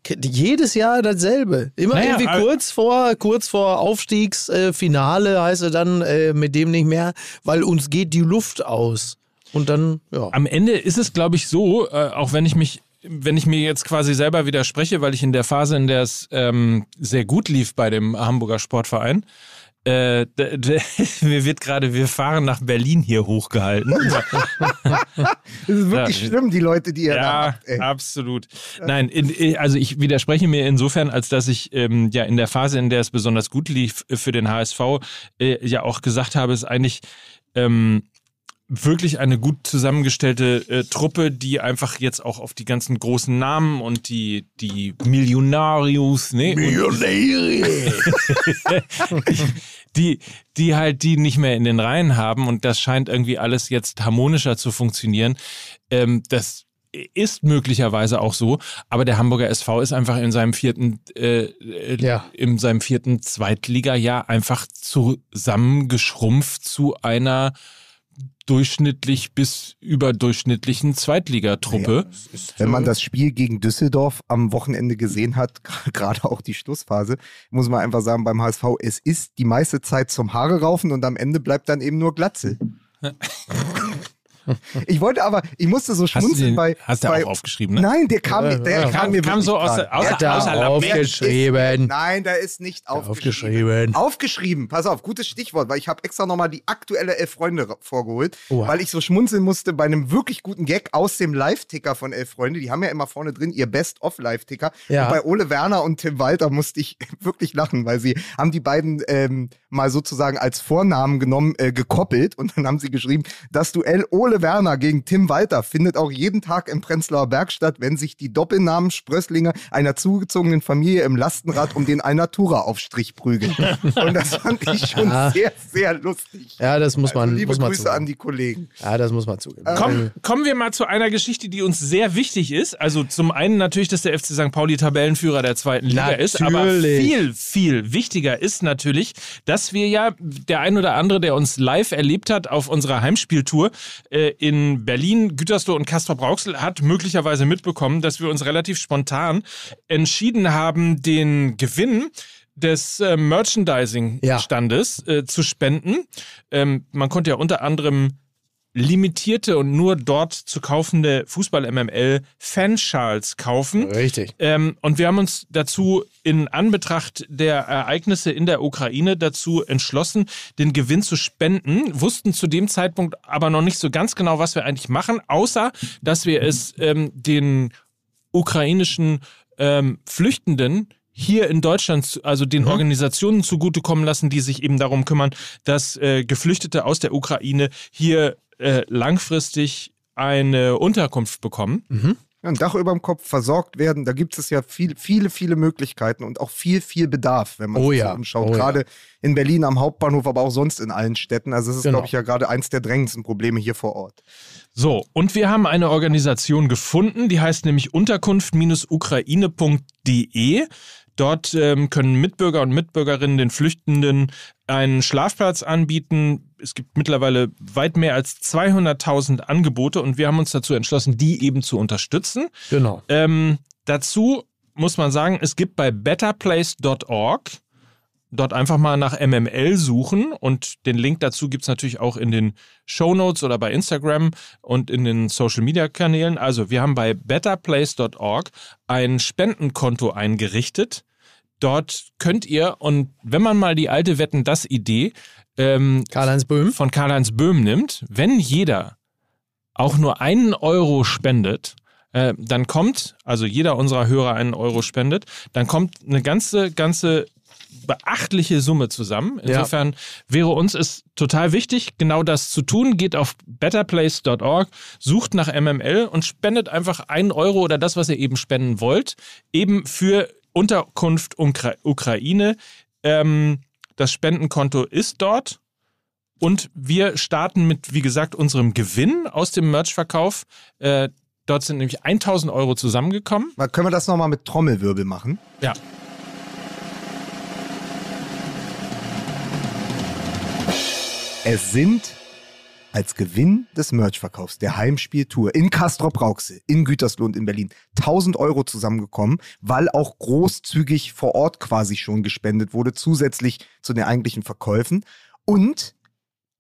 äh, jedes Jahr dasselbe. Immer Naja, irgendwie kurz vor, kurz vor Aufstiegsfinale heißt es dann äh, mit dem nicht mehr, weil uns geht die Luft aus. Und dann, ja. Am Ende ist es, glaube ich, so, äh, auch wenn ich mich, wenn ich mir jetzt quasi selber widerspreche, weil ich in der Phase, in der es ähm, sehr gut lief bei dem Hamburger Sportverein, äh, mir wird gerade, wir fahren nach Berlin hier hochgehalten. Das ist wirklich Ja. schlimm, die Leute, die ihr da Ja, habt. Ey. absolut. Nein, in, also ich widerspreche mir insofern, als dass ich ähm, ja in der Phase, in der es besonders gut lief für den HSV, äh, ja auch gesagt habe, es ist eigentlich ähm, wirklich eine gut zusammengestellte äh, Truppe, die einfach jetzt auch auf die ganzen großen Namen und die, die Millionarius, ne? die, die halt die nicht mehr in den Reihen haben und das scheint irgendwie alles jetzt harmonischer zu funktionieren. Ähm, das ist möglicherweise auch so, aber der Hamburger SV ist einfach in seinem vierten, äh, äh, Ja. in seinem vierten Zweitliga-Jahr einfach zusammengeschrumpft zu einer durchschnittlich bis überdurchschnittlichen Zweitligatruppe. Wenn man das Spiel gegen Düsseldorf am Wochenende gesehen hat, gerade auch die Schlussphase, muss man einfach sagen, beim HSV, es ist die meiste Zeit zum Haare raufen und am Ende bleibt dann eben nur Glatze. Ich wollte aber, ich musste so schmunzeln bei. hast du bei, auch aufgeschrieben, ne? Nein, der kam, der ja. kam, Kam, mir kam so aus, der- aus, Er da aus der aufgeschrieben. Nein, da ist nicht aufgeschrieben. Aufgeschrieben. Aufgeschrieben, pass auf, gutes Stichwort, weil ich habe extra nochmal die aktuelle Elf Freunde vorgeholt, Oha. weil ich so schmunzeln musste bei einem wirklich guten Gag aus dem Live-Ticker von Elf Freunde. Die haben ja immer vorne drin ihr Best-of-Live-Ticker. Ja. Und bei Ole Werner und Tim Walter musste ich wirklich lachen, weil sie haben die beiden ähm, mal sozusagen als Vornamen genommen, äh, gekoppelt und dann haben sie geschrieben, das Duell Ole Werner gegen Tim Walter findet auch jeden Tag im Prenzlauer Berg statt, wenn sich die Doppelnamen Sprösslinge einer zugezogenen Familie im Lastenrad um den Alnatura-Aufstrich prügeln. Und das fand ich schon Ja. sehr, sehr lustig. Ja, das muss man, also liebe muss man Grüße zugeben. an die Kollegen. Ja, das muss man zugeben. Komm, kommen wir mal zu einer Geschichte, die uns sehr wichtig ist. Also zum einen natürlich, dass der FC St. Pauli Tabellenführer der zweiten Liga ist, aber Natürlich. viel, viel wichtiger ist natürlich, dass wir ja, der ein oder andere, der uns live erlebt hat auf unserer Heimspieltour äh, in Berlin, Gütersloh und Castrop-Rauxel, hat möglicherweise mitbekommen, dass wir uns relativ spontan entschieden haben, den Gewinn des äh, Merchandising-Standes äh, zu spenden. Ähm, man konnte ja unter anderem limitierte und nur dort zu kaufende Fußball-MML Fanschals kaufen. Richtig. Ähm, und wir haben uns dazu in Anbetracht der Ereignisse in der Ukraine dazu entschlossen, den Gewinn zu spenden, wussten zu dem Zeitpunkt aber noch nicht so ganz genau, was wir eigentlich machen, außer dass wir es ähm, den ukrainischen ähm, Flüchtenden hier in Deutschland, also den Organisationen zugutekommen lassen, die sich eben darum kümmern, dass äh, Geflüchtete aus der Ukraine hier äh, langfristig eine Unterkunft bekommen. Ein Dach über dem Kopf versorgt werden, da gibt es ja viel, viele, viele Möglichkeiten und auch viel, viel Bedarf, wenn man Oh sich ja, so umschaut. oh ja. gerade in Berlin am Hauptbahnhof, aber auch sonst in allen Städten. Also es ist, Genau. glaube ich, ja gerade eins der drängendsten Probleme hier vor Ort. So, und wir haben eine Organisation gefunden, die heißt nämlich unterkunft-ukraine.de. Dort ähm, können Mitbürger und Mitbürgerinnen den Flüchtenden einen Schlafplatz anbieten. Es gibt mittlerweile weit mehr als 200.000 Angebote und wir haben uns dazu entschlossen, die eben zu unterstützen. Genau. Ähm, dazu muss man sagen, es gibt bei betterplace.org dort einfach mal nach MML suchen und den Link dazu gibt es natürlich auch in den Show Notes oder bei Instagram und in den Social Media Kanälen. Also wir haben bei betterplace.org ein Spendenkonto eingerichtet. Dort könnt ihr, und wenn man mal die alte Wetten, das Idee ähm, Karl-Heinz Böhm. von Karl-Heinz Böhm nimmt, wenn jeder auch nur einen Euro spendet, äh, dann kommt, also jeder unserer Hörer einen Euro spendet, dann kommt eine ganze, ganze beachtliche Summe zusammen. Insofern wäre uns es total wichtig, genau das zu tun. Geht auf betterplace.org, sucht nach MML und spendet einfach einen Euro oder das, was ihr eben spenden wollt, eben für Unterkunft Ukra Ukraine. Ähm, das Spendenkonto ist dort. Und wir starten mit, wie gesagt, unserem Gewinn aus dem Merchverkauf. Äh, dort sind nämlich 1000 Euro zusammengekommen. Mal, können wir das nochmal mit Trommelwirbel machen? Ja. Es sind als Gewinn des Merchverkaufs der Heimspieltour in Castrop-Rauxel, in Gütersloh und in Berlin 1000 Euro zusammengekommen, weil auch großzügig vor Ort quasi schon gespendet wurde, zusätzlich zu den eigentlichen Verkäufen. Und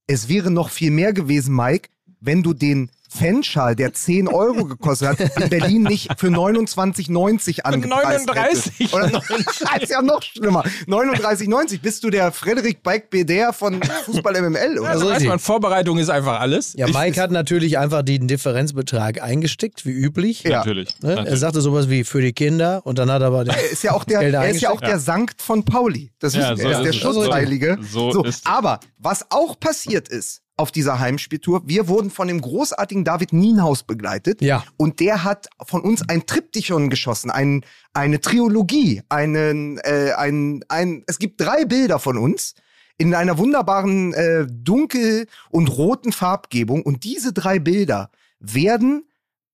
es wäre noch viel mehr gewesen, Mike, wenn du den Fanschal, der 10 Euro gekostet hat, in Berlin nicht für 29,90 angepreist 39. hättest. Oder noch, ist ja noch schlimmer. 39,90 bist du der Frederik Beik Beder von Fußball MML, oder? Also man, Vorbereitung ist einfach alles. Ja, Mike hat natürlich einfach den Differenzbetrag eingestickt, wie üblich. Ja. Natürlich. Ne? Er natürlich. sagte sowas wie für die Kinder und dann hat er aber den Er ist ja auch der, Gelder er ist ja auch der Sankt von Pauli. Das Ja, ist, so er ist ist der. Schutzheilige. So So, aber was auch passiert ist auf dieser Heimspieltour, wir wurden von dem großartigen David Nienhaus begleitet. Ja. Und der hat von uns ein Triptychon geschossen, ein, eine Trilogie, einen, äh, ein, ein, es gibt drei Bilder von uns in einer wunderbaren äh, dunkel- und roten Farbgebung. Und diese drei Bilder werden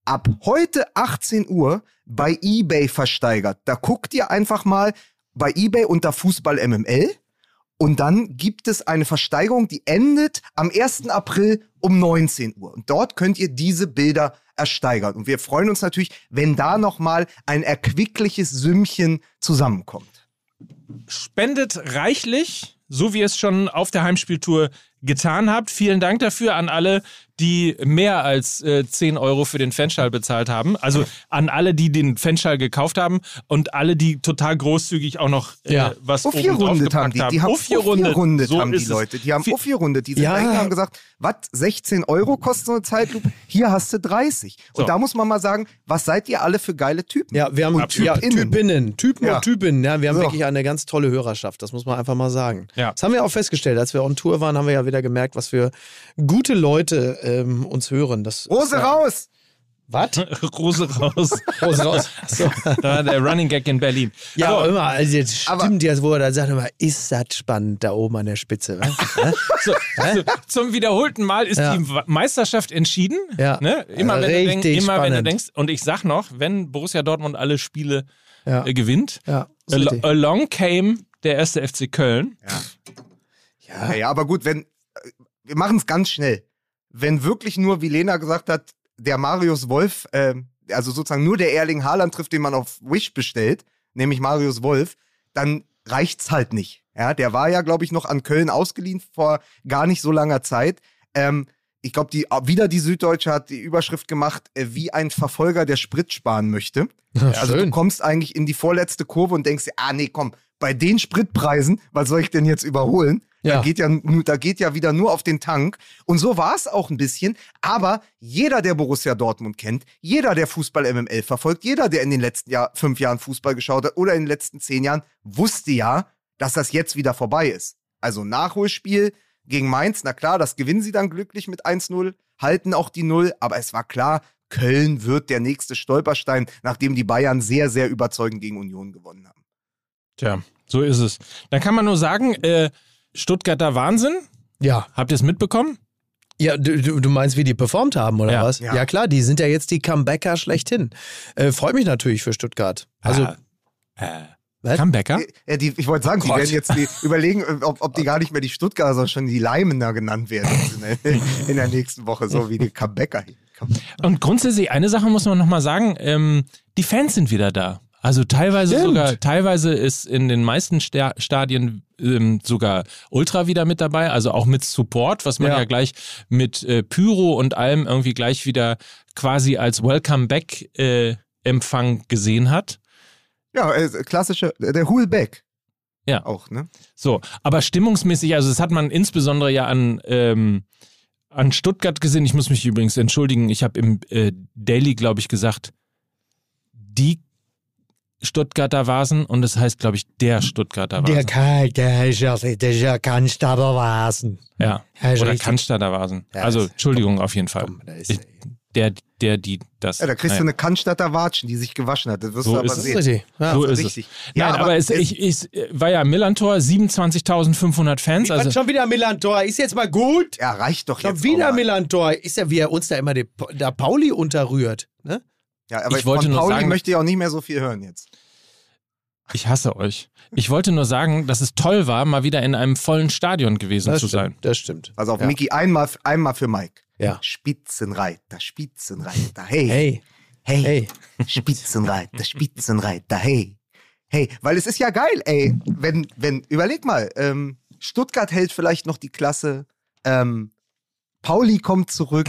ab heute 18 Uhr bei eBay versteigert. Da guckt ihr einfach mal bei eBay unter Fußball MML und dann gibt es eine Versteigerung, die endet am 1. April um 19 Uhr. Und dort könnt ihr diese Bilder ersteigern. Und wir freuen uns natürlich, wenn da nochmal ein erquickliches Sümmchen zusammenkommt. Spendet reichlich, so wie ihr es schon auf der Heimspieltour getan habt. Vielen Dank dafür an alle, die mehr als äh, 10 Euro für den Fanschall bezahlt haben. Also an alle, die den Fanschall gekauft haben und alle, die total großzügig auch noch äh, Ja. was oben drauf haben die. Die haben. Uffierundet So haben die ist es. Leute. Die haben Uffierundet. Die sind Ja. und haben gesagt, was, 16 Euro kostet so eine Zeitlupe? Hier hast du 30. Und So. da muss man mal sagen, was seid ihr alle für geile Typen? Ja, wir haben und ja, Typinnen. Typinnen, Typen Ja. und Typinnen. Ja, wir haben So. wirklich eine ganz tolle Hörerschaft, das muss man einfach mal sagen. Ja. Das haben wir auch festgestellt. Als wir on Tour waren, haben wir ja wieder gemerkt, was für gute Leute ähm, uns hören. Das, Rose raus! Was? Rose raus. Rose raus. So. Da war der Running Gag in Berlin. Ja, So, aber immer, also jetzt stimmt jetzt, wo er dann sagt, immer, ist das spannend da oben an der Spitze. So, so, zum wiederholten Mal ist Ja. die Meisterschaft entschieden. Ja. Ne? Immer, wenn du, Richtig denk, immer wenn du denkst, und ich sag noch, wenn Borussia Dortmund alle Spiele Ja. äh, gewinnt, Ja, al richtig. along came der erste FC Köln. Ja, ja, aber gut, wenn, äh, wir machen es ganz schnell. Wenn wirklich nur, wie Lena gesagt hat, der Marius Wolf, äh, also sozusagen nur der Erling Haaland trifft, den man auf Wish bestellt, nämlich Marius Wolf, dann reicht's halt nicht. Ja, der war ja, glaube ich, noch an Köln ausgeliehen vor gar nicht so langer Zeit. Ähm, ich glaube, die, wieder die Süddeutsche hat die Überschrift gemacht, äh, wie ein Verfolger, der Sprit sparen möchte. Also du schön. kommst eigentlich in die vorletzte Kurve und denkst dir, ah nee, komm, bei den Spritpreisen, was soll ich denn jetzt überholen? Ja. Da, geht ja, da geht ja wieder nur auf den Tank. Und so war es auch ein bisschen. Aber jeder, der Borussia Dortmund kennt, jeder, der Fußball MML verfolgt, jeder, der in den letzten Jahr, fünf Jahren Fußball geschaut hat oder in den letzten zehn Jahren, wusste ja, dass das jetzt wieder vorbei ist. Also Nachholspiel gegen Mainz, na klar, das gewinnen sie dann glücklich mit 1-0, halten auch die Null, aber es war klar, Köln wird der nächste Stolperstein, nachdem die Bayern sehr, sehr überzeugend gegen Union gewonnen haben. Tja, so ist es. Dann kann man nur sagen, äh, Stuttgarter Wahnsinn. Ja. Habt ihr es mitbekommen? Ja, du, du meinst, wie die performt haben, oder Ja. was? Ja. Ja. klar, die sind ja jetzt die Comebacker schlechthin. Äh, freut mich natürlich für Stuttgart. Also, Ah, äh, Was? Comebacker? Äh, die, ich wollte sagen, die Gott. werden jetzt die, überlegen, ob, ob die gar nicht mehr die Stuttgarter, sondern schon die Leimener genannt werden in der, in der nächsten Woche, so wie die Comebacker. Und grundsätzlich, eine Sache muss man nochmal sagen, ähm, die Fans sind wieder da. Also teilweise Stimmt. sogar, teilweise ist in den meisten Sta Stadien ähm, sogar Ultra wieder mit dabei, also auch mit Support, was man ja, Ja. gleich mit äh, Pyro und allem irgendwie gleich wieder quasi als Welcome Back äh, Empfang gesehen hat. Ja, äh, klassische, der Hulbeck. Ja. Auch, ne? So, aber stimmungsmäßig, also das hat man insbesondere ja an, ähm, an Stuttgart gesehen. Ich muss mich übrigens entschuldigen, ich habe im äh, Daily, glaube ich, gesagt, die Stuttgarter Vasen und es heißt, glaube ich, der Stuttgarter Vasen. Der ist ja, der ist ja Cannstatter Vasen. ja. Oder richtig. Cannstatter Vasen. Also, Entschuldigung, auf jeden Fall. Ich, der, der, die, das. Ja, da kriegst naja. du eine Cannstatter Watschen, die sich gewaschen hat. Das wirst So du aber ist es. sehen. richtig. Ja. so ist richtig. es. Ja, Nein, aber, aber es, es- ich, ich war ja Millantor, 27.500 Fans. Also, schon wieder Millantor, ist jetzt mal gut. Ja, reicht doch Schon jetzt. wieder auch mal. Millantor, ist ja wie er uns da immer der Pauli unterrührt. Ne? Ja, aber Ich wollte von nur Pauli sagen- möchte ich auch nicht mehr so viel hören jetzt. Ich hasse euch. Ich wollte nur sagen, dass es toll war, mal wieder in einem vollen Stadion gewesen Das zu sein. stimmt, das stimmt. Also auf ja. Mickey, einmal, einmal für Mike. Ja. Spitzenreiter, Spitzenreiter, hey. Hey, hey. hey. Spitzenreiter, Spitzenreiter, hey. Hey, weil es ist ja geil, ey. Wenn, wenn, überleg mal, ähm, Stuttgart hält vielleicht noch die Klasse, ähm, Pauli kommt zurück.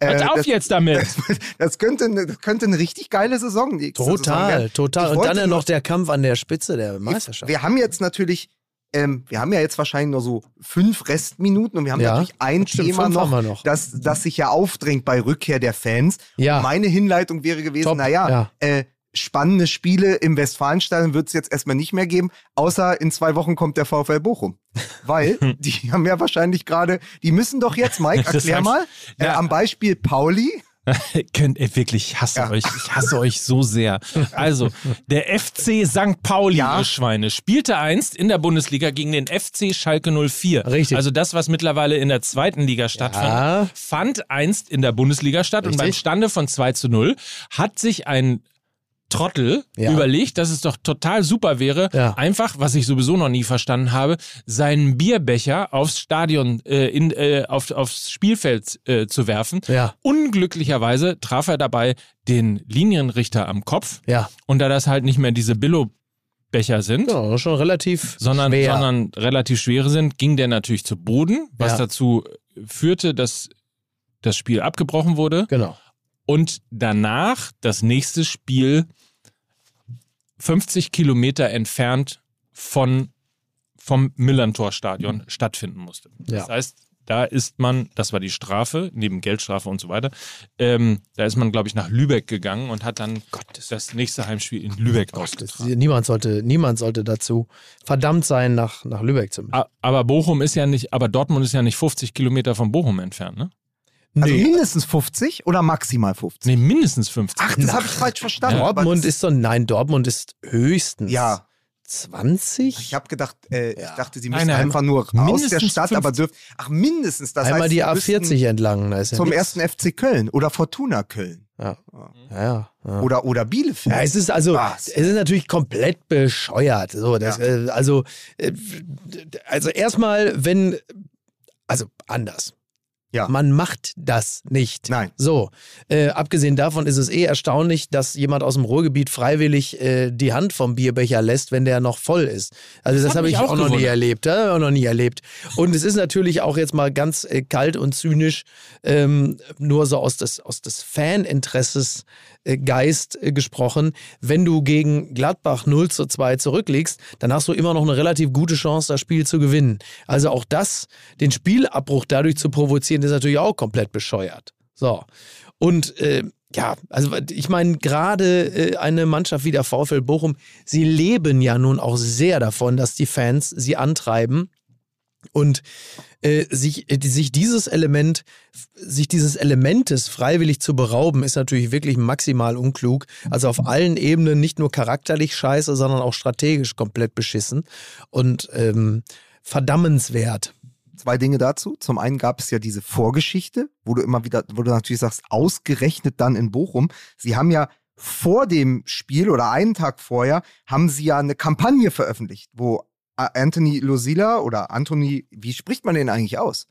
Hört Äh, auf das, jetzt damit! das, könnte, eine- das könnte eine richtig geile Saison nächste Saison Total, werden. total. Und dann ja noch der Kampf an der Spitze der Meisterschaft. Wir haben jetzt natürlich, ähm, wir haben ja jetzt wahrscheinlich nur so fünf Restminuten und wir haben Ja, natürlich ein stimmt, Thema noch, noch. Das, das sich ja aufdrängt bei Rückkehr der Fans. Ja. Meine Hinleitung wäre gewesen, naja, ja. äh, spannende Spiele im Westfalenstadion wird es jetzt erstmal nicht mehr geben, außer in zwei Wochen kommt der VfL Bochum. Weil die haben ja wahrscheinlich gerade, die müssen doch jetzt, Mike, Das erklär heißt- mal, äh, Ja. am Beispiel Pauli, Könnt ihr wirklich, ich hasse Ja. euch, ich hasse euch so sehr. Also, der FC St. Pauli, Ja. ihr Schweine, spielte einst in der Bundesliga gegen den FC Schalke 04. Richtig. Also das, was mittlerweile in der zweiten Liga stattfand, Ja. fand einst in der Bundesliga statt und Richtig. beim Stande von 2 zu 0 hat sich ein Trottel Ja. überlegt, dass es doch total super wäre, Ja. einfach, was ich sowieso noch nie verstanden habe, seinen Bierbecher aufs Stadion, äh, in, äh, auf, aufs Spielfeld äh, zu werfen. Ja. Unglücklicherweise traf er dabei den Linienrichter am Kopf. Und da das halt nicht mehr diese Billo-Becher sind, genau, schon relativ sondern, schwer. sondern relativ schwere sind, ging der natürlich zu Boden, was Ja. dazu führte, dass das Spiel abgebrochen wurde. genau. Und danach das nächste Spiel 50 Kilometer entfernt von, vom Millantor-Stadion stattfinden musste. Ja. Das heißt, da ist man, das war die Strafe, neben Geldstrafe und so weiter, ähm, da ist man, glaube ich, nach Lübeck gegangen und hat dann das nächste Heimspiel in Lübeck Das, ausgetragen. niemand, sollte, niemand sollte dazu verdammt sein, nach, nach Lübeck zu müssen. Aber Bochum ist ja nicht, aber Dortmund ist ja nicht 50 Kilometer von Bochum entfernt, ne? Also Nee. mindestens 50 oder maximal 50? Nee, mindestens 50. Ach, das habe ich falsch verstanden. aber Dortmund ist so, nein, Dortmund ist höchstens Ja. 20? Ich habe gedacht, äh, ich dachte, sie müssen nein, einfach nur aus der Stadt, aber 50. dürfen. Ach, mindestens. Das Einmal heißt, die sie A40 müssten entlang. Da ist ja zum nix. ersten FC Köln oder Fortuna Köln Ja. Ja, ja, ja. oder, oder Bielefeld. Ja, es ist also, Was? es ist natürlich komplett bescheuert. So, das, äh, also, äh, also erstmal, wenn, also anders. Ja. Man macht das nicht. Nein. So, äh, abgesehen davon ist es eh erstaunlich, dass jemand aus dem Ruhrgebiet freiwillig äh, die Hand vom Bierbecher lässt, wenn der noch voll ist. Also das, hat habe ich auch auch, noch nie erlebt. Das habe ich auch noch nie erlebt. Und es ist natürlich auch jetzt mal ganz äh, kalt und zynisch, ähm, nur so aus des, aus des Faninteresses äh, Geist äh, gesprochen. Wenn du gegen Gladbach 0 zu 2 zurückliegst, dann hast du immer noch eine relativ gute Chance, das Spiel zu gewinnen. Also auch das, den Spielabbruch dadurch zu provozieren, ist natürlich auch komplett bescheuert. So. Und äh, ja, also ich meine, gerade äh, eine Mannschaft wie der VfL Bochum, sie leben ja nun auch sehr davon, dass die Fans sie antreiben und äh, sich, äh, sich dieses Element, sich dieses Elementes freiwillig zu berauben, ist natürlich wirklich maximal unklug. Also auf allen Ebenen nicht nur charakterlich scheiße, sondern auch strategisch komplett beschissen und ähm, verdammenswert. Zwei Dinge dazu. Zum einen gab es ja diese Vorgeschichte, wo du immer wieder, wo du natürlich sagst, ausgerechnet dann in Bochum. Sie haben ja vor dem Spiel oder einen Tag vorher haben sie ja eine Kampagne veröffentlicht, wo Anthony Losilla oder Anthony, wie spricht man den eigentlich aus?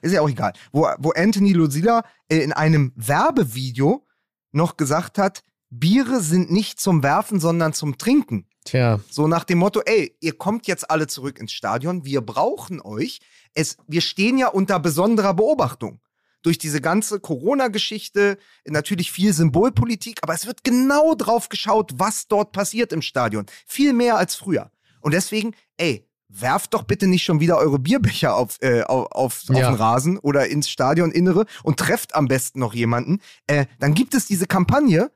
Ist ja auch egal. Wo, wo Anthony Losilla äh, in einem Werbevideo noch gesagt hat, Biere sind nicht zum Werfen, sondern zum Trinken. Tja, So nach dem Motto, ey, ihr kommt jetzt alle zurück ins Stadion, wir brauchen euch. Es, wir stehen ja unter besonderer Beobachtung. Durch diese ganze Corona-Geschichte, natürlich viel Symbolpolitik, aber es wird genau drauf geschaut, was dort passiert im Stadion. Viel mehr als früher. Und deswegen, ey, werft doch bitte nicht schon wieder eure Bierbecher auf, äh, auf, auf, auf Ja. den Rasen oder ins Stadioninnere und trefft am besten noch jemanden. Äh, dann gibt es diese Kampagne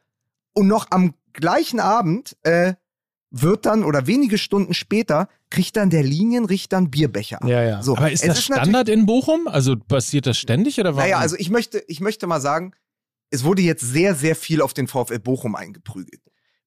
und noch am gleichen Abend äh, wird dann oder wenige Stunden später kriegt dann der Linienrichter einen Bierbecher ab. Ja, ja. So, Aber ist das natürlich- Standard in Bochum? Also passiert das ständig oder warum? Naja, also ich möchte, ich möchte mal sagen, es wurde jetzt sehr, sehr viel auf den VfL Bochum eingeprügelt.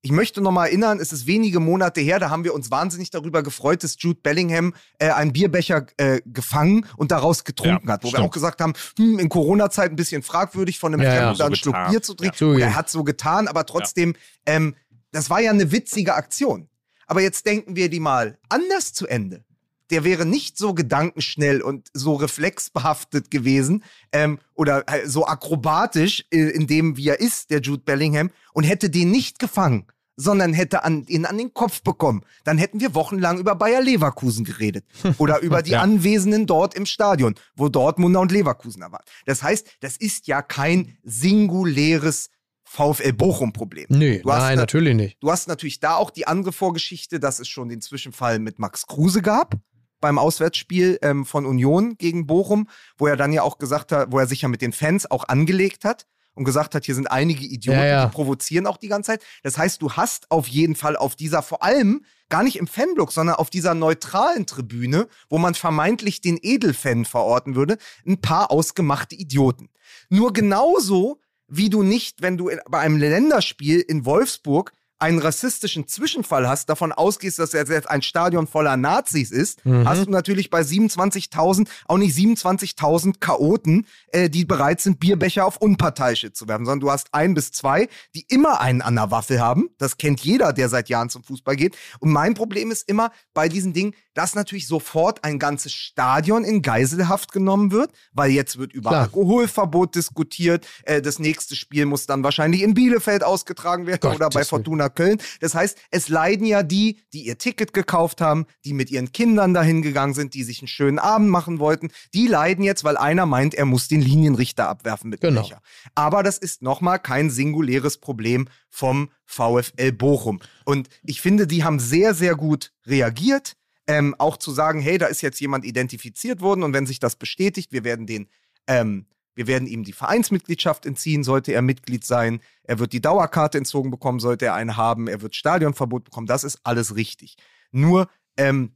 Ich möchte noch mal erinnern, es ist wenige Monate her, da haben wir uns wahnsinnig darüber gefreut, dass Jude Bellingham äh, einen Bierbecher äh, gefangen und daraus getrunken Ja, hat. Wo wir stimmt. auch gesagt haben, hm, in Corona-Zeit ein bisschen fragwürdig von einem Ja, ja, Fremden so da einen Schluck. Bier zu trinken. Ja. Er hat so getan, aber trotzdem, ähm, das war ja eine witzige Aktion. Aber jetzt denken wir die mal anders zu Ende. Der wäre nicht so gedankenschnell und so reflexbehaftet gewesen ähm, oder äh, so akrobatisch äh, in dem, wie er ist, der Jude Bellingham, und hätte den nicht gefangen, sondern hätte an, ihn an den Kopf bekommen. Dann hätten wir wochenlang über Bayer Leverkusen geredet oder über die Ja. Anwesenden dort im Stadion, wo Dortmunder und Leverkusener waren. Das heißt, das ist ja kein singuläres VfL Bochum-Problem. Nee, nein, da- natürlich nicht. Du hast natürlich da auch die andere Vorgeschichte, dass es schon den Zwischenfall mit Max Kruse gab beim Auswärtsspiel ähm, von Union gegen Bochum, wo er dann ja auch gesagt hat, wo er sich ja mit den Fans auch angelegt hat und gesagt hat, hier sind einige Idioten, Ja, ja. die provozieren auch die ganze Zeit. Das heißt, du hast auf jeden Fall auf dieser, vor allem gar nicht im Fanblock, sondern auf dieser neutralen Tribüne, wo man vermeintlich den Edelfan verorten würde, ein paar ausgemachte Idioten. Nur genauso, wie du nicht, wenn du bei einem Länderspiel in Wolfsburg einen rassistischen Zwischenfall hast, davon ausgehst, dass er jetzt ein Stadion voller Nazis ist, Mhm. hast du natürlich bei 27.000 auch nicht 27.000 Chaoten, äh, die bereit sind, Bierbecher auf Unparteiische zu werfen, sondern du hast ein bis zwei, die immer einen an der Waffel haben. Das kennt jeder, der seit Jahren zum Fußball geht. Und mein Problem ist immer bei diesen Dingen, dass natürlich sofort ein ganzes Stadion in Geiselhaft genommen wird, weil jetzt wird über Klar. Alkoholverbot diskutiert. Äh, das nächste Spiel muss dann wahrscheinlich in Bielefeld ausgetragen werden Gottes oder bei. Fortuna Köln. Das heißt, es leiden ja die, die ihr Ticket gekauft haben, die mit ihren Kindern dahin gegangen sind, die sich einen schönen Abend machen wollten. Die leiden jetzt, weil einer meint, er muss den Linienrichter abwerfen mit Genau. Becher. Aber das ist nochmal kein singuläres Problem vom VfL Bochum. Und ich finde, die haben sehr, sehr gut reagiert. Ähm, auch zu sagen, hey, da ist jetzt jemand identifiziert worden und wenn sich das bestätigt, wir werden den, ähm, wir werden ihm die Vereinsmitgliedschaft entziehen, sollte er Mitglied sein. Er wird die Dauerkarte entzogen bekommen, sollte er eine haben. Er wird Stadionverbot bekommen. Das ist alles richtig. Nur, ähm,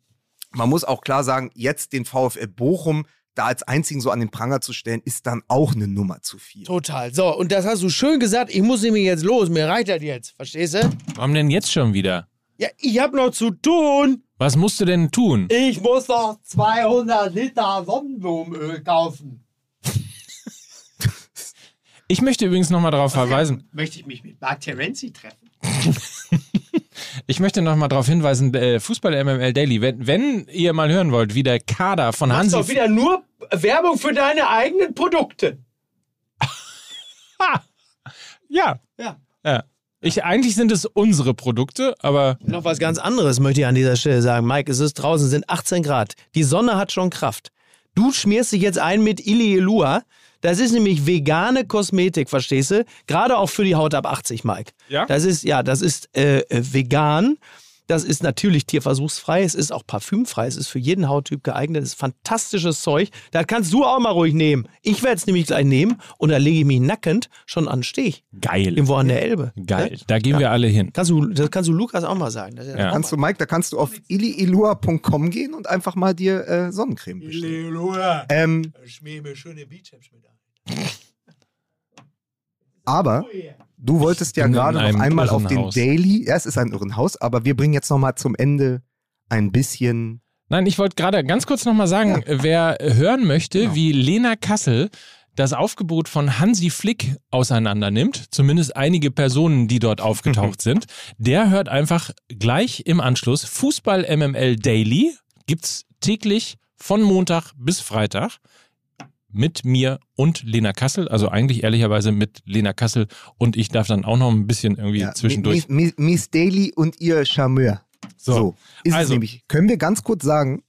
man muss auch klar sagen, jetzt den VfL Bochum da als einzigen so an den Pranger zu stellen, ist dann auch eine Nummer zu viel. Total. So, und das hast du schön gesagt. Ich muss nämlich jetzt los. Mir reicht das jetzt. Verstehst du? Warum denn jetzt schon wieder? Ja, ich hab noch zu tun. Was musst du denn tun? Ich muss noch 200 Liter Sonnenblumenöl kaufen. Ich möchte übrigens nochmal darauf verweisen. Möchte ich mich mit Mark Terenzi treffen? Ich möchte nochmal darauf hinweisen, äh, Fußball MML Daily, wenn, wenn ihr mal hören wollt, wie der Kader von Machst Hansi doch wieder nur Werbung für deine eigenen Produkte. Ja. Ja. Ja. Ich, eigentlich sind es unsere Produkte, aber Noch was ganz anderes möchte ich an dieser Stelle sagen. Mike, es ist draußen, sind 18 Grad. Die Sonne hat schon Kraft. Du schmierst dich jetzt ein mit Ilielua. Das ist nämlich vegane Kosmetik, verstehst du? Gerade auch für die Haut ab 80, Mike. Ja? Das ist, ja, das ist äh, vegan. Das ist natürlich tierversuchsfrei. Es ist auch parfümfrei. Es ist für jeden Hauttyp geeignet. Es ist fantastisches Zeug. Das kannst du auch mal ruhig nehmen. Ich werde es nämlich gleich nehmen und da lege ich mich nackend schon an den Steg. geil. Irgendwo an der Elbe. Geil. Ne? Da gehen wir alle hin. Kannst du, das kannst du Lukas auch mal sagen. Ja. Kannst du, Mike, da kannst du auf iliilua.com gehen und einfach mal dir äh, Sonnencreme bestellen. Ähm, Schmier mir schöne Bizeps mit ein. Aber du wolltest ja gerade noch einmal auf den. Daily, ja, es ist ein Irrenhaus, aber wir bringen jetzt noch mal zum Ende ein bisschen Nein, ich wollte gerade ganz kurz nochmal sagen, wer hören möchte, Genau. wie Lena Kassel das Aufgebot von Hansi Flick auseinander nimmt, zumindest einige Personen, die dort aufgetaucht sind, der hört einfach gleich im Anschluss Fußball MML Daily. Gibt's täglich von Montag bis Freitag mit mir und Lena Kassel, also eigentlich ehrlicherweise mit Lena Kassel und ich darf dann auch noch ein bisschen irgendwie ja, zwischendurch. Miss, Miss, Daily und ihr Charmeur. So, So, ist es also- nämlich. Können wir ganz kurz sagen,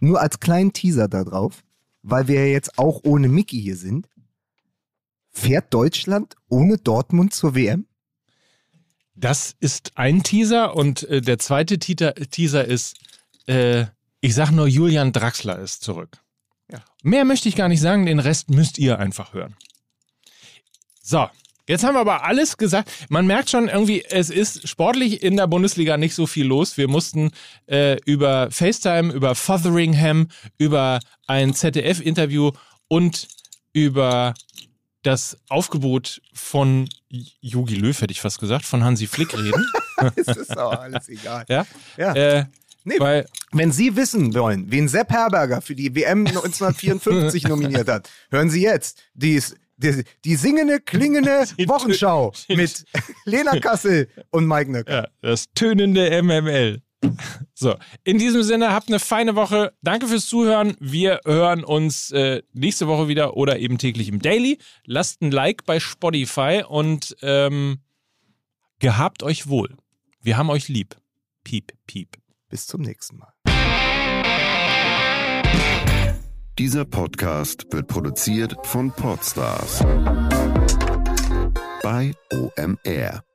nur als kleinen Teaser da drauf, weil wir ja jetzt auch ohne Mickey hier sind, fährt Deutschland ohne Dortmund zur WM? Das ist ein Teaser und äh, der zweite Teaser, Teaser ist, äh, ich sag nur, Julian Draxler ist zurück. Ja. Mehr möchte ich gar nicht sagen, den Rest müsst ihr einfach hören. So, jetzt haben wir aber alles gesagt. Man merkt schon irgendwie, es ist sportlich in der Bundesliga nicht so viel los. Wir mussten äh, über FaceTime, über Fotheringham, über ein ZDF-Interview und über das Aufgebot von Jogi Löw, hätte ich fast gesagt, von Hansi Flick reden. Es ist aber alles egal. ja? Ja. Äh, Nee, weil, Wenn Sie wissen wollen, wen Sepp Herberger für die WM 1954 nominiert hat, hören Sie jetzt die, die, die singende, klingende Wochenschau mit Lena Kassel und Mike Nöcker. ja, das tönende MML. So, in diesem Sinne, habt eine feine Woche. Danke fürs Zuhören. Wir hören uns äh, nächste Woche wieder oder eben täglich im Daily. Lasst ein Like bei Spotify und ähm, gehabt euch wohl. Wir haben euch lieb. Piep, piep. Bis zum nächsten Mal. Dieser Podcast wird produziert von Podstars bei OMR.